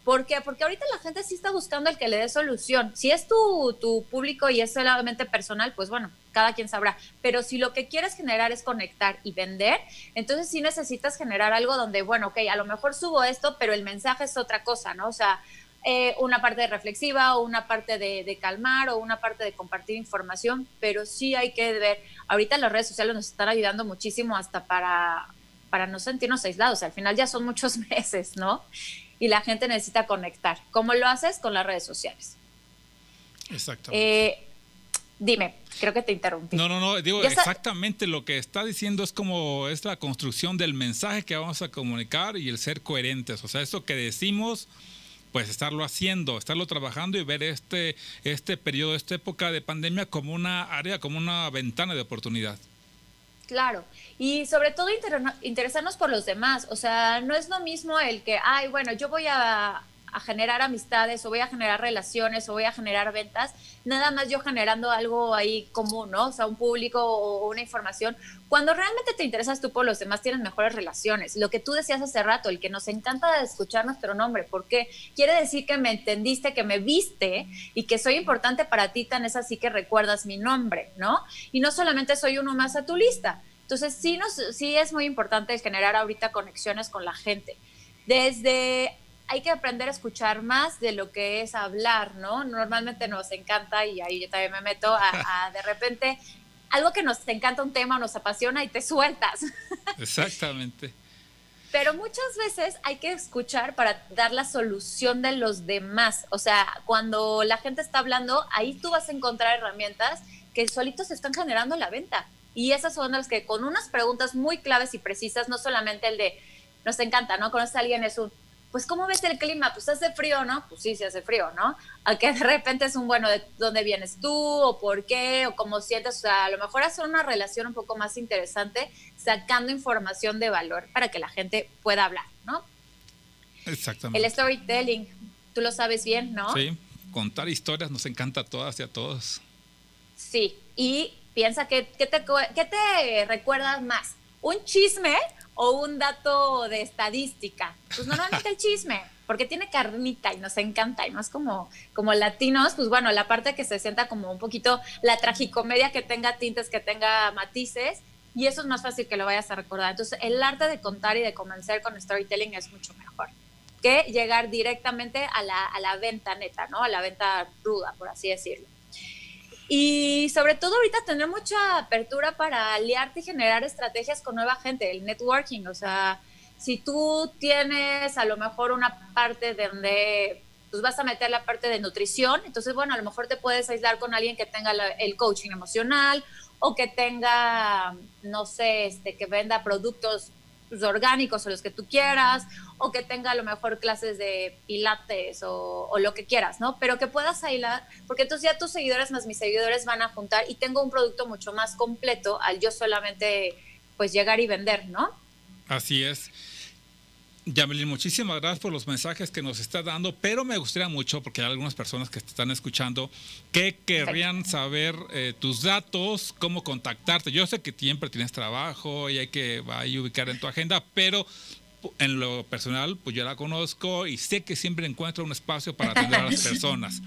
¿Por qué? Porque ahorita la gente sí está buscando el que le dé solución. Si es tu, tu público y es solamente personal, pues bueno, cada quien sabrá. Pero si lo que quieres generar es conectar y vender, entonces sí necesitas generar algo donde, bueno, ok, a lo mejor subo esto, pero el mensaje es otra cosa, ¿no? O sea, eh, una parte reflexiva o una parte de, de, calmar o una parte de compartir información, pero sí hay que ver, ahorita las redes sociales nos están ayudando muchísimo hasta para, para no sentirnos aislados, al final ya son muchos meses, ¿no? Y la gente necesita conectar. ¿Cómo lo haces? Con las redes sociales. Exactamente. Eh, Dime, creo que te interrumpí. No, no, no, digo exactamente lo que está diciendo es como es la construcción del mensaje que vamos a comunicar y el ser coherentes. O sea, esto que decimos, pues estarlo haciendo, estarlo trabajando y ver este, este periodo, esta época de pandemia como una área, como una ventana de oportunidad. Claro, y sobre todo inter interesarnos por los demás. O sea, no es lo mismo el que, ay, bueno, yo voy a a generar amistades o voy a generar relaciones o voy a generar ventas, nada más yo generando algo ahí común, ¿no? O sea, un público o una información. Cuando realmente te interesas tú por los demás, tienes mejores relaciones. Lo que tú decías hace rato, el que nos encanta escuchar nuestro nombre, porque quiere decir que me entendiste, que me viste y que soy importante para ti, tan es así que recuerdas mi nombre, ¿no? Y no solamente soy uno más a tu lista. Entonces, sí, nos, sí es muy importante generar ahorita conexiones con la gente. Desde hay que aprender a escuchar más de lo que es hablar, ¿no? Normalmente nos encanta, y ahí yo también me meto, a, de repente algo que nos encanta un tema, nos apasiona y te sueltas. Exactamente. Pero muchas veces hay que escuchar para dar la solución de los demás. O sea, cuando la gente está hablando, ahí tú vas a encontrar herramientas que solitos están generando la venta. Y esas son las que con unas preguntas muy claves y precisas, no solamente el de, nos encanta, ¿no? Conoces a alguien, es un, pues ¿cómo ves el clima? Pues hace frío, ¿no? Pues sí, sí hace frío, ¿no? A que de repente es un, bueno, ¿de dónde vienes tú? ¿O por qué? ¿O cómo sientes? O sea, a lo mejor hacer una relación un poco más interesante, sacando información de valor para que la gente pueda hablar, ¿no? Exactamente. El storytelling, tú lo sabes bien, ¿no? Sí, contar historias nos encanta a todas y a todos. Sí, y piensa que, ¿qué te, qué te recuerdas más? ¿Un chisme o un dato de estadística. Pues normalmente el chisme, porque tiene carnita y nos encanta, y más como, como latinos, pues bueno, la parte que se sienta como un poquito la tragicomedia que tenga tintes, que tenga matices, y eso es más fácil que lo vayas a recordar. Entonces, el arte de contar y de convencer con storytelling es mucho mejor que llegar directamente a la, a la venta neta, ¿no? A la venta ruda, por así decirlo. Y sobre todo ahorita tener mucha apertura para aliarte y generar estrategias con nueva gente, el networking. O sea, si tú tienes a lo mejor una parte donde pues vas a meter la parte de nutrición, entonces bueno, a lo mejor te puedes aislar con alguien que tenga el coaching emocional o que tenga, no sé, este, que venda productos orgánicos o los que tú quieras, o que tenga a lo mejor clases de pilates o, lo que quieras, ¿no? Pero que puedas aislar, porque entonces ya tus seguidores más mis seguidores van a juntar y tengo un producto mucho más completo al yo solamente pues llegar y vender, ¿no? Así es. Yamelin, muchísimas gracias por los mensajes que nos está dando, pero me gustaría mucho, porque hay algunas personas que te están escuchando, que querrían saber eh, tus datos, cómo contactarte. Yo sé que siempre tienes trabajo y hay que ubicar en tu agenda, pero en lo personal, pues yo la conozco y sé que siempre encuentra un espacio para atender a las personas.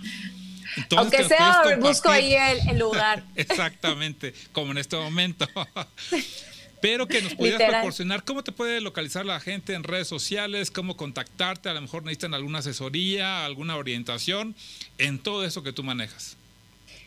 Aunque sea, busco ahí el lugar. Exactamente, como en este momento. pero que nos pudieras proporcionar cómo te puede localizar la gente en redes sociales, cómo contactarte, a lo mejor necesitan alguna asesoría, alguna orientación en todo eso que tú manejas.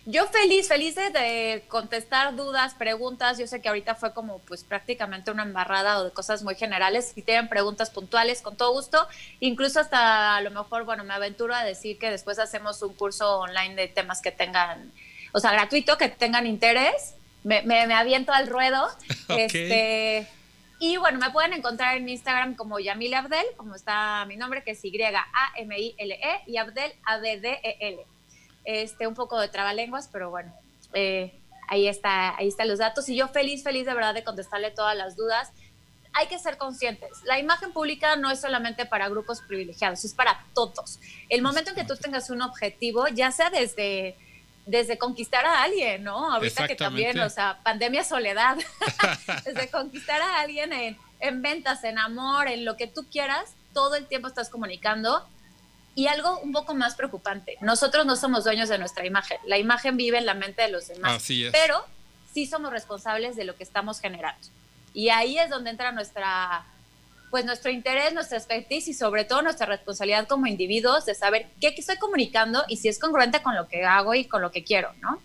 Yo feliz, feliz de, contestar dudas, preguntas. Yo sé que ahorita fue como pues prácticamente una embarrada o de cosas muy generales. Si tienen preguntas puntuales, con todo gusto. Incluso hasta a lo mejor, bueno, me aventuro a decir que después hacemos un curso online de temas que tengan, o sea, gratuito, que tengan interés me, me, aviento al ruedo. Este, y bueno, me pueden encontrar en Instagram como Yamile Abdel, como está mi nombre, que es Y-A-M-I-L-E, y Abdel, A-B-D-E-L. Este, un poco de trabalenguas, pero bueno, eh, ahí, está, ahí están los datos. Y yo feliz, feliz de verdad de contestarle todas las dudas. Hay que ser conscientes. La imagen pública no es solamente para grupos privilegiados, es para todos. El momento en que tú tengas un objetivo, ya sea desde desde conquistar a alguien, ¿no? Ahorita que también, o sea, pandemia soledad, desde conquistar a alguien en, en, ventas, en amor, en lo que tú quieras, todo el tiempo estás comunicando. Y algo un poco más preocupante, nosotros no somos dueños de nuestra imagen, la imagen vive en la mente de los demás, Así es. pero sí somos responsables de lo que estamos generando. Y ahí es donde entra nuestra pues nuestro interés, nuestra expertise y sobre todo nuestra responsabilidad como individuos de saber qué estoy comunicando y si es congruente con lo que hago y con lo que quiero, ¿no?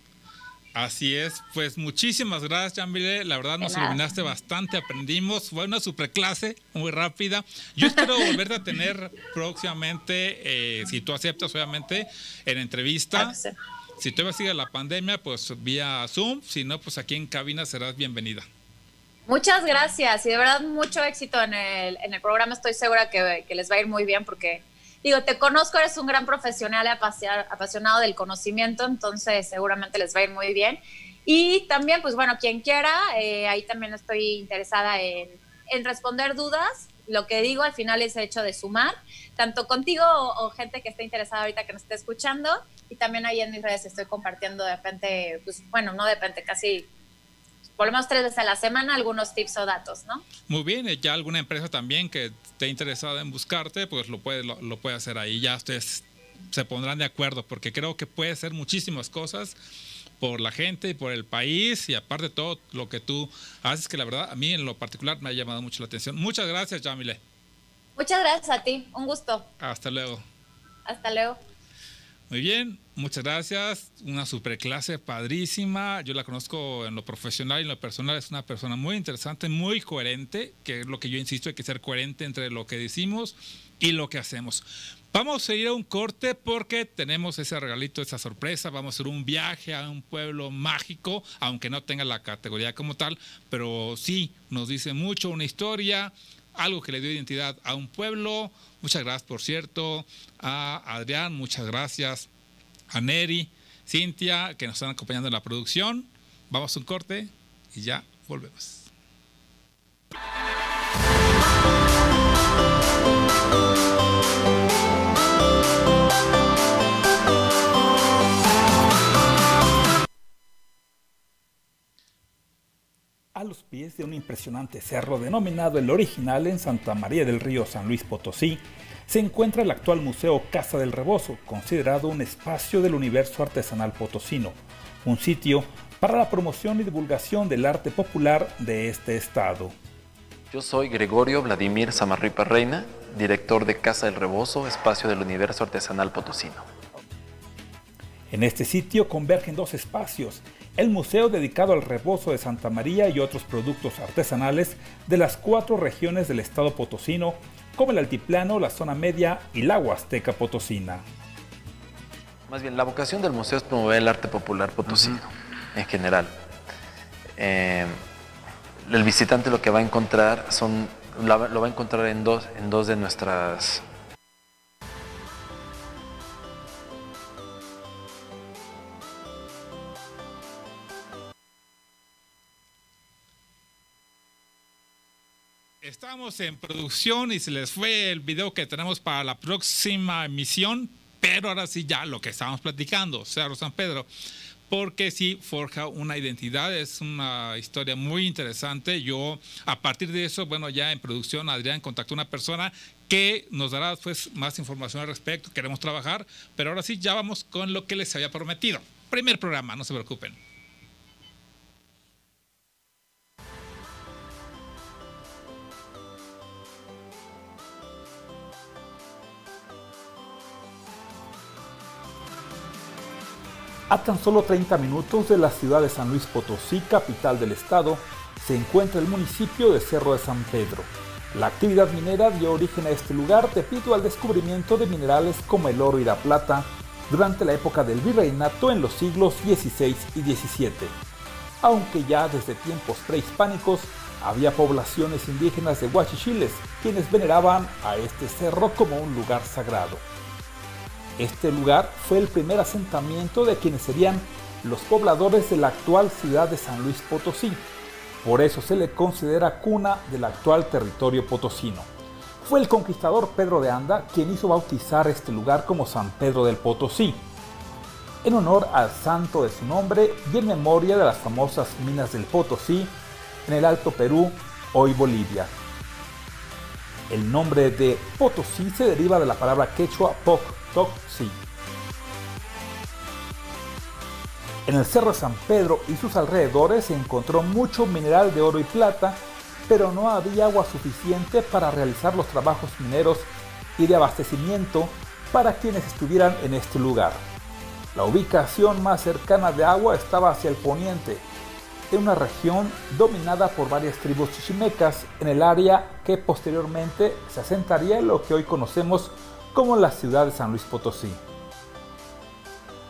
Así es, pues muchísimas gracias, Jambile. La verdad nos iluminaste bastante, aprendimos. Fue una super clase, muy rápida. Yo espero volverte a tener próximamente, eh, si tú aceptas, obviamente, en entrevista. Si todavía sigue la pandemia, pues vía Zoom. Si no, pues aquí en cabina serás bienvenida. Muchas gracias y de verdad mucho éxito en el, en el programa. Estoy segura que, les va a ir muy bien porque, digo, te conozco, eres un gran profesional apasionado del conocimiento, entonces seguramente les va a ir muy bien. Y también, pues bueno, quien quiera, eh, ahí también estoy interesada en, en, responder dudas. Lo que digo al final es hecho de sumar, tanto contigo o, o, gente que esté interesada ahorita que nos esté escuchando. Y también ahí en mis redes estoy compartiendo de repente, pues bueno, no de casi por lo menos tres veces a la semana algunos tips o datos, ¿no? Muy bien, ya alguna empresa también que esté interesada en buscarte, pues lo puede, lo, puede hacer ahí. Ya ustedes se pondrán de acuerdo, porque creo que puede ser muchísimas cosas por la gente y por el país y aparte todo lo que tú haces, que la verdad a mí en lo particular me ha llamado mucho la atención. Muchas gracias, Jamile. Muchas gracias a ti, un gusto. Hasta luego. Hasta luego. Muy bien, muchas gracias. Una superclase padrísima. Yo la conozco en lo profesional y en lo personal. Es una persona muy interesante, muy coherente, que es lo que yo insisto, hay que ser coherente entre lo que decimos y lo que hacemos. Vamos a ir a un corte porque tenemos ese regalito, esa sorpresa. Vamos a hacer un viaje a un pueblo mágico, aunque no tenga la categoría como tal, pero sí nos dice mucho una historia, algo que le dio identidad a un pueblo. Muchas gracias, por cierto, a Adrián, muchas gracias, a Neri, Cintia, que nos están acompañando en la producción. Vamos a un corte y ya volvemos. a los pies de un impresionante cerro denominado el original en Santa María del Río San Luis Potosí, se encuentra el actual Museo Casa del Rebozo, considerado un espacio del universo artesanal potosino, un sitio para la promoción y divulgación del arte popular de este estado. Yo soy Gregorio Vladimir Samarripa Reina, director de Casa del Rebozo, espacio del universo artesanal potosino. En este sitio convergen dos espacios, el museo dedicado al rebozo de Santa María y otros productos artesanales de las cuatro regiones del estado potosino, como el altiplano, la zona media y la Huasteca potosina. Más bien, la vocación del museo es promover el arte popular potosino en general. Eh, el visitante lo que va a encontrar son, lo va a encontrar en dos, en dos de nuestras Estamos en producción y se les fue el video que tenemos para la próxima emisión, pero ahora sí ya lo que estábamos platicando, Cerro San Pedro, porque sí forja una identidad, es una historia muy interesante. Yo a partir de eso, bueno, ya en producción Adrián contactó a una persona que nos dará pues más información al respecto, queremos trabajar, pero ahora sí ya vamos con lo que les había prometido. Primer programa, no se preocupen. Tan solo 30 minutos de la ciudad de San Luis Potosí, capital del estado, se encuentra el municipio de Cerro de San Pedro. La actividad minera dio origen a este lugar debido al descubrimiento de minerales como el oro y la plata durante la época del virreinato en los siglos XVI y XVII. Aunque ya desde tiempos prehispánicos había poblaciones indígenas de Huachichiles quienes veneraban a este cerro como un lugar sagrado. Este lugar fue el primer asentamiento de quienes serían los pobladores de la actual ciudad de San Luis Potosí. Por eso se le considera cuna del actual territorio potosino. Fue el conquistador Pedro de Anda quien hizo bautizar este lugar como San Pedro del Potosí, en honor al santo de su nombre y en memoria de las famosas minas del Potosí en el Alto Perú, hoy Bolivia. El nombre de Potosí se deriva de la palabra quechua poc, En el Cerro San Pedro y sus alrededores se encontró mucho mineral de oro y plata, pero no había agua suficiente para realizar los trabajos mineros y de abastecimiento para quienes estuvieran en este lugar. La ubicación más cercana de agua estaba hacia el poniente, en una región dominada por varias tribus chichimecas en el área que posteriormente se asentaría en lo que hoy conocemos como la ciudad de San Luis Potosí.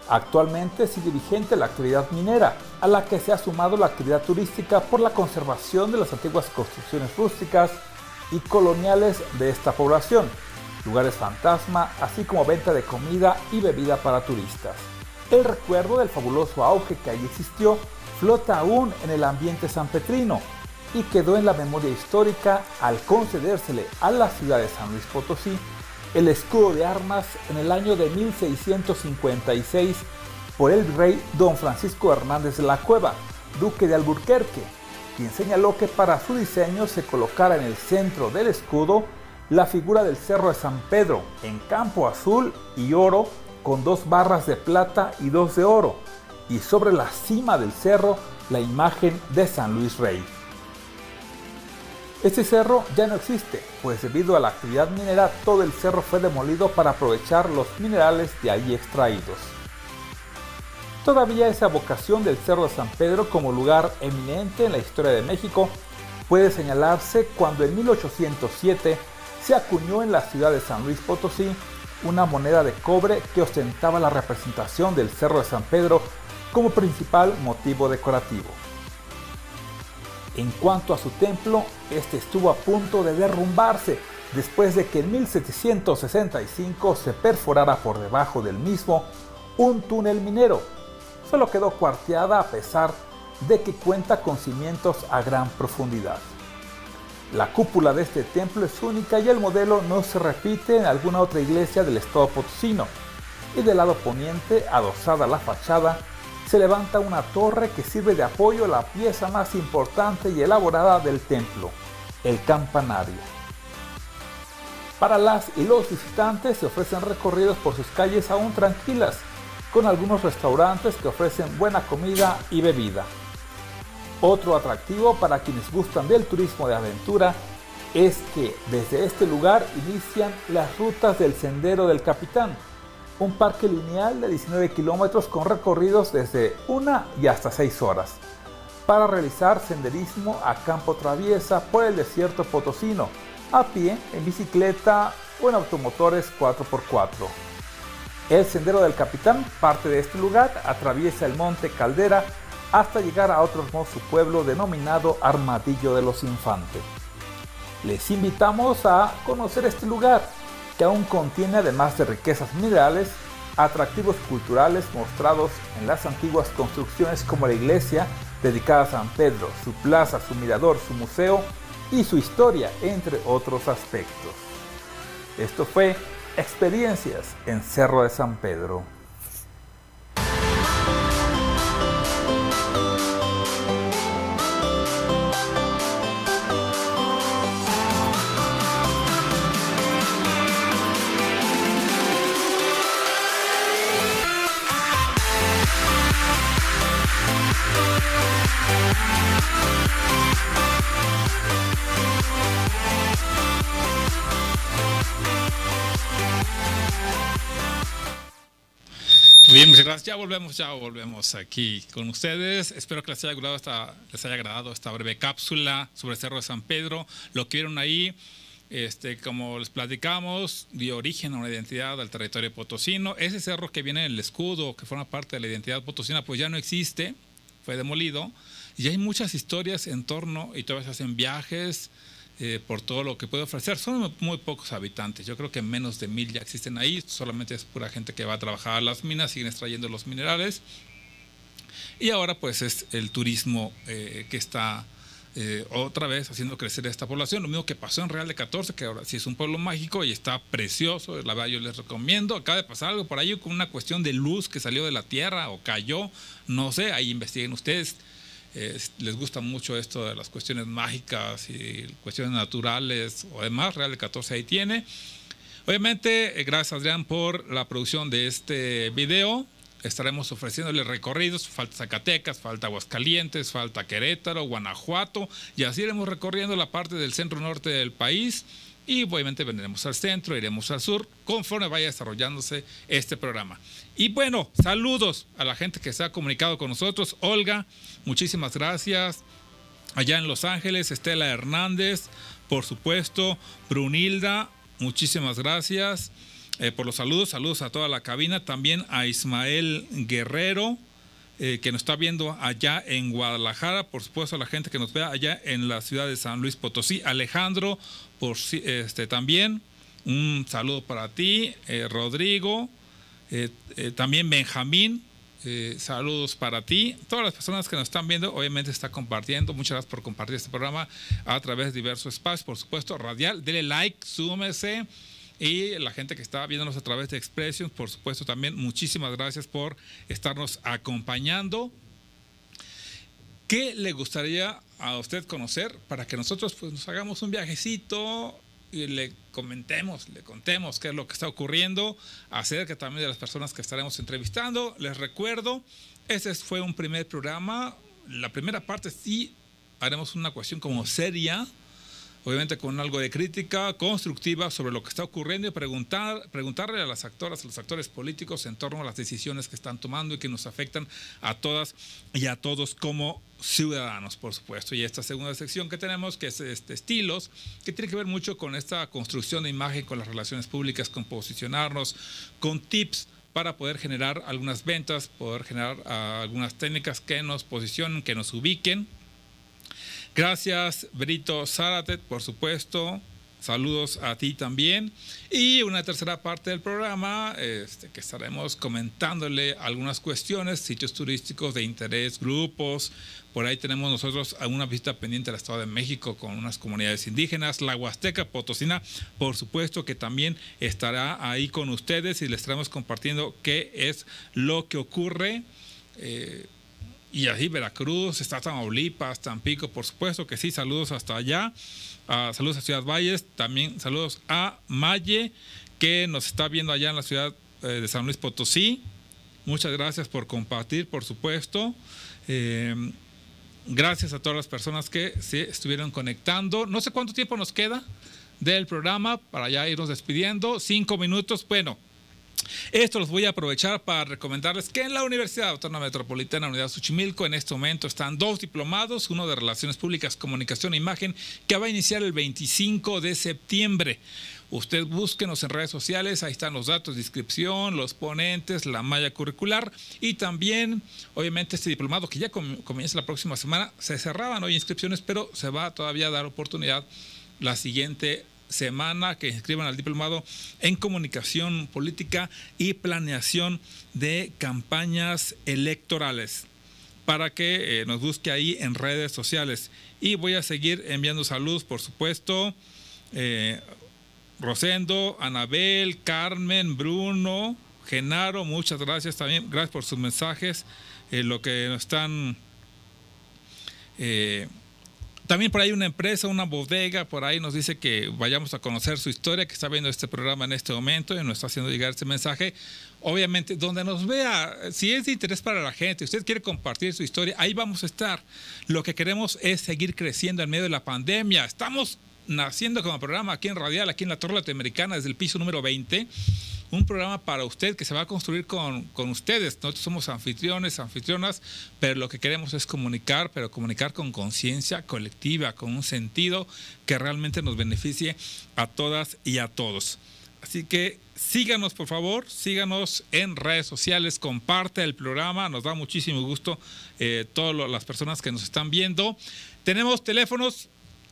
Actualmente sigue vigente la actividad minera, a la que se ha sumado la actividad turística por la conservación de las antiguas construcciones rústicas y coloniales de esta población, lugares fantasma, así como venta de comida y bebida para turistas. El recuerdo del fabuloso auge que allí existió flota aún en el ambiente sanpetrino y quedó en la memoria histórica al concedérsele a la ciudad de San Luis Potosí el escudo de armas en el año de 1656 por el rey don Francisco Hernández de la Cueva, duque de Alburquerque, quien señaló que para su diseño se colocara en el centro del escudo la figura del Cerro de San Pedro en campo azul y oro con dos barras de plata y dos de oro, y sobre la cima del cerro la imagen de San Luis Rey. Este cerro ya no existe, pues debido a la actividad minera todo el cerro fue demolido para aprovechar los minerales de allí extraídos. Todavía esa vocación del Cerro de San Pedro como lugar eminente en la historia de México puede señalarse cuando en 1807 se acuñó en la ciudad de San Luis Potosí una moneda de cobre que ostentaba la representación del Cerro de San Pedro como principal motivo decorativo. En cuanto a su templo, este estuvo a punto de derrumbarse después de que en 1765 se perforara por debajo del mismo un túnel minero. Solo quedó cuarteada a pesar de que cuenta con cimientos a gran profundidad. La cúpula de este templo es única y el modelo no se repite en alguna otra iglesia del estado potosino. Y del lado poniente, adosada a la fachada, se levanta una torre que sirve de apoyo a la pieza más importante y elaborada del templo, el campanario. Para las y los visitantes se ofrecen recorridos por sus calles aún tranquilas, con algunos restaurantes que ofrecen buena comida y bebida. Otro atractivo para quienes gustan del turismo de aventura es que desde este lugar inician las rutas del Sendero del Capitán, un parque lineal de 19 kilómetros con recorridos desde una y hasta 6 horas para realizar senderismo a campo traviesa por el desierto potosino, a pie, en bicicleta o en automotores 4x4. El Sendero del Capitán parte de este lugar, atraviesa el monte Caldera hasta llegar a otro hermoso pueblo denominado Armadillo de los Infantes. Les invitamos a conocer este lugar, que aún contiene además de riquezas minerales, atractivos culturales mostrados en las antiguas construcciones como la iglesia dedicada a San Pedro, su plaza, su mirador, su museo y su historia, entre otros aspectos. Esto fue Experiencias en Cerro de San Pedro. Muchas gracias. Ya volvemos, ya volvemos aquí con ustedes. Espero que les haya agradado esta, les haya agradado esta breve cápsula sobre el Cerro de San Pedro. Lo que vieron ahí, este, como les platicamos, dio origen a una identidad del territorio potosino. Ese cerro que viene en el escudo, que forma parte de la identidad potosina, pues ya no existe, fue demolido. Y hay muchas historias en torno, y todavía se hacen viajes, eh, por todo lo que puede ofrecer. Son muy pocos habitantes, yo creo que menos de mil ya existen ahí, solamente es pura gente que va a trabajar a las minas, siguen extrayendo los minerales. Y ahora pues es el turismo eh, que está eh, otra vez haciendo crecer esta población. Lo mismo que pasó en Real de 14, que ahora sí es un pueblo mágico y está precioso. La verdad yo les recomiendo. Acaba de pasar algo por ahí con una cuestión de luz que salió de la tierra o cayó. No sé, ahí investiguen ustedes les gusta mucho esto de las cuestiones mágicas y cuestiones naturales o demás, Real de 14 ahí tiene. Obviamente, eh, gracias Adrián por la producción de este video. Estaremos ofreciéndole recorridos, falta Zacatecas, falta Aguascalientes, falta Querétaro, Guanajuato, y así iremos recorriendo la parte del centro norte del país y obviamente vendremos al centro, iremos al sur, conforme vaya desarrollándose este programa. Y bueno, saludos a la gente que se ha comunicado con nosotros. Olga, muchísimas gracias. Allá en Los Ángeles, Estela Hernández, por supuesto, Brunilda, muchísimas gracias eh, por los saludos. Saludos a toda la cabina. También a Ismael Guerrero. Eh, que nos está viendo allá en Guadalajara, por supuesto a la gente que nos vea allá en la ciudad de San Luis Potosí, Alejandro, por este también un saludo para ti, eh, Rodrigo, eh, también Benjamín, saludos para ti. Todas las personas que nos están viendo, obviamente está compartiendo. Muchas gracias por compartir este programa a través de diversos espacios, por supuesto, radial. Dele like, súmese. Y la gente que está viéndonos a través de Expressions, por supuesto, también muchísimas gracias por estarnos acompañando. ¿Qué le gustaría a usted conocer para que nosotros pues, nos hagamos un viajecito y le comentemos, le contemos qué es lo que está ocurriendo acerca también de las personas que estaremos entrevistando? Les recuerdo, ese fue un primer programa. La primera parte sí haremos una cuestión como seria obviamente con algo de crítica constructiva sobre lo que está ocurriendo y preguntar, preguntarle a las actoras, a los actores políticos en torno a las decisiones que están tomando y que nos afectan a todas y a todos como ciudadanos, por supuesto. Y esta segunda sección que tenemos, que es este, estilos, que tiene que ver mucho con esta construcción de imagen, con las relaciones públicas, con posicionarnos, con tips para poder generar algunas ventas, poder generar uh, algunas técnicas que nos posicionen, que nos ubiquen Gracias, Brito Zaratet, por supuesto. Saludos a ti también. Y una tercera parte del programa, este, que estaremos comentándole algunas cuestiones, sitios turísticos de interés, grupos. Por ahí tenemos nosotros una visita pendiente al Estado de México con unas comunidades indígenas. La Huasteca Potosina, por supuesto, que también estará ahí con ustedes y les estaremos compartiendo qué es lo que ocurre. Eh, y así Veracruz, está Tamaulipas, Tampico, por supuesto que sí, saludos hasta allá. Uh, saludos a Ciudad Valles, también saludos a Maye, que nos está viendo allá en la ciudad eh, de San Luis Potosí. Muchas gracias por compartir, por supuesto. Eh, gracias a todas las personas que se estuvieron conectando. No sé cuánto tiempo nos queda del programa para ya irnos despidiendo. Cinco minutos. Bueno, Esto los voy a aprovechar para recomendarles que en la Universidad Autónoma Metropolitana Unidad Xochimilco en este momento están dos diplomados, uno de Relaciones Públicas, Comunicación e Imagen, que va a iniciar el 25 de septiembre. Usted búsquenos en redes sociales, ahí están los datos de inscripción, los ponentes, la malla curricular y también, obviamente, este diplomado que ya comienza la próxima semana. Se cerraban hoy inscripciones, pero se va todavía a dar oportunidad la siguiente semana que inscriban al diplomado en comunicación política y planeación de campañas electorales para que eh, nos busque ahí en redes sociales. Y voy a seguir enviando saludos, por supuesto. Eh, Rosendo, Anabel, Carmen, Bruno, Genaro, muchas gracias también. Gracias por sus mensajes, eh, lo que nos están... También por ahí una empresa, una bodega, por ahí nos dice que vayamos a conocer su historia, que está viendo este programa en este momento y nos está haciendo llegar este mensaje. Obviamente, donde nos vea, si es de interés para la gente, usted quiere compartir su historia, ahí vamos a estar. Lo que queremos es seguir creciendo en medio de la pandemia. Estamos naciendo como programa aquí en Radial, aquí en la Torre Latinoamericana, desde el piso número 20. Un programa para usted que se va a construir con, con ustedes. Nosotros somos anfitriones, anfitrionas, pero lo que queremos es comunicar, pero comunicar con conciencia colectiva, con un sentido que realmente nos beneficie a todas y a todos. Así que síganos, por favor, síganos en redes sociales, comparte el programa, nos da muchísimo gusto eh, todas las personas que nos están viendo. Tenemos teléfonos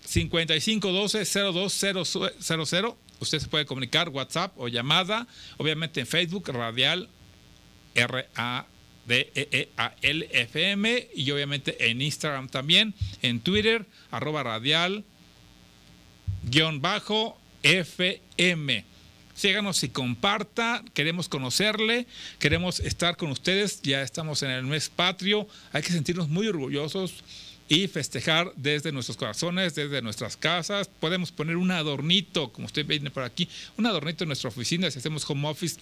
5512-02000. Usted se puede comunicar WhatsApp o llamada, obviamente en Facebook, Radial R-A-D-E-E-A-L-F-M y obviamente en Instagram también, en Twitter, arroba radial guion bajo FM. Síganos y comparta, queremos conocerle, queremos estar con ustedes, ya estamos en el mes patrio, hay que sentirnos muy orgullosos y festejar desde nuestros corazones, desde nuestras casas. Podemos poner un adornito, como usted viene por aquí, un adornito en nuestra oficina, si hacemos home office.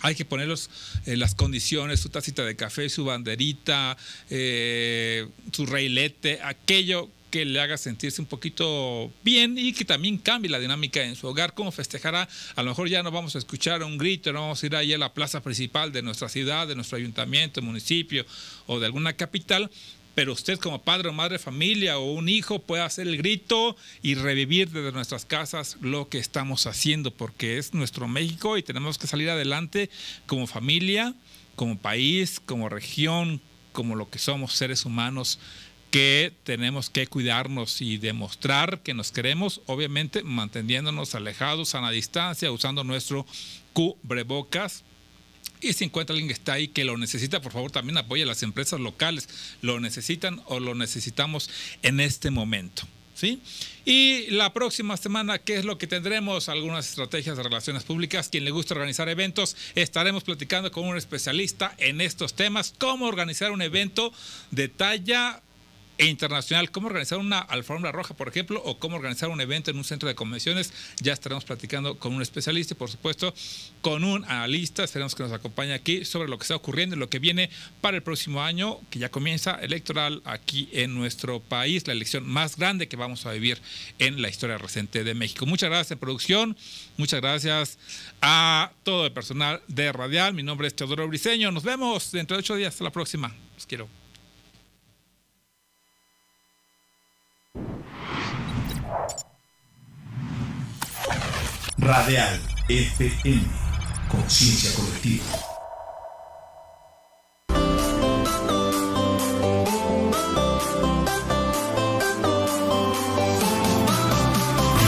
Hay que ponerlos en las condiciones, su tacita de café, su banderita, eh, su reilete, aquello que le haga sentirse un poquito bien y que también cambie la dinámica en su hogar, cómo festejará. A lo mejor ya no vamos a escuchar un grito, no vamos a ir ahí a la plaza principal de nuestra ciudad, de nuestro ayuntamiento, municipio o de alguna capital, pero usted como padre o madre de familia o un hijo puede hacer el grito y revivir desde nuestras casas lo que estamos haciendo, porque es nuestro México y tenemos que salir adelante como familia, como país, como región, como lo que somos seres humanos que tenemos que cuidarnos y demostrar que nos queremos, obviamente manteniéndonos alejados a la distancia, usando nuestro cubrebocas, y si encuentra alguien que está ahí que lo necesita, por favor también apoye a las empresas locales. Lo necesitan o lo necesitamos en este momento. ¿Sí? Y la próxima semana, ¿qué es lo que tendremos? Algunas estrategias de relaciones públicas. Quien le gusta organizar eventos, estaremos platicando con un especialista en estos temas, cómo organizar un evento de talla e internacional, cómo organizar una alfombra roja, por ejemplo, o cómo organizar un evento en un centro de convenciones. Ya estaremos platicando con un especialista y, por supuesto, con un analista. Esperemos que nos acompañe aquí sobre lo que está ocurriendo y lo que viene para el próximo año, que ya comienza electoral aquí en nuestro país, la elección más grande que vamos a vivir en la historia reciente de México. Muchas gracias, producción. Muchas gracias a todo el personal de Radial. Mi nombre es Teodoro Briseño. Nos vemos dentro de ocho días. Hasta la próxima. Los quiero. Radial FM, Conciencia Colectiva.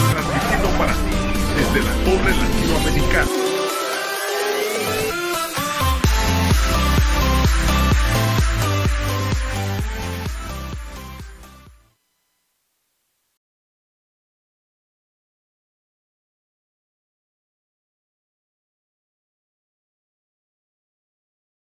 Transmitiendo para ti desde la Torre Latinoamericana.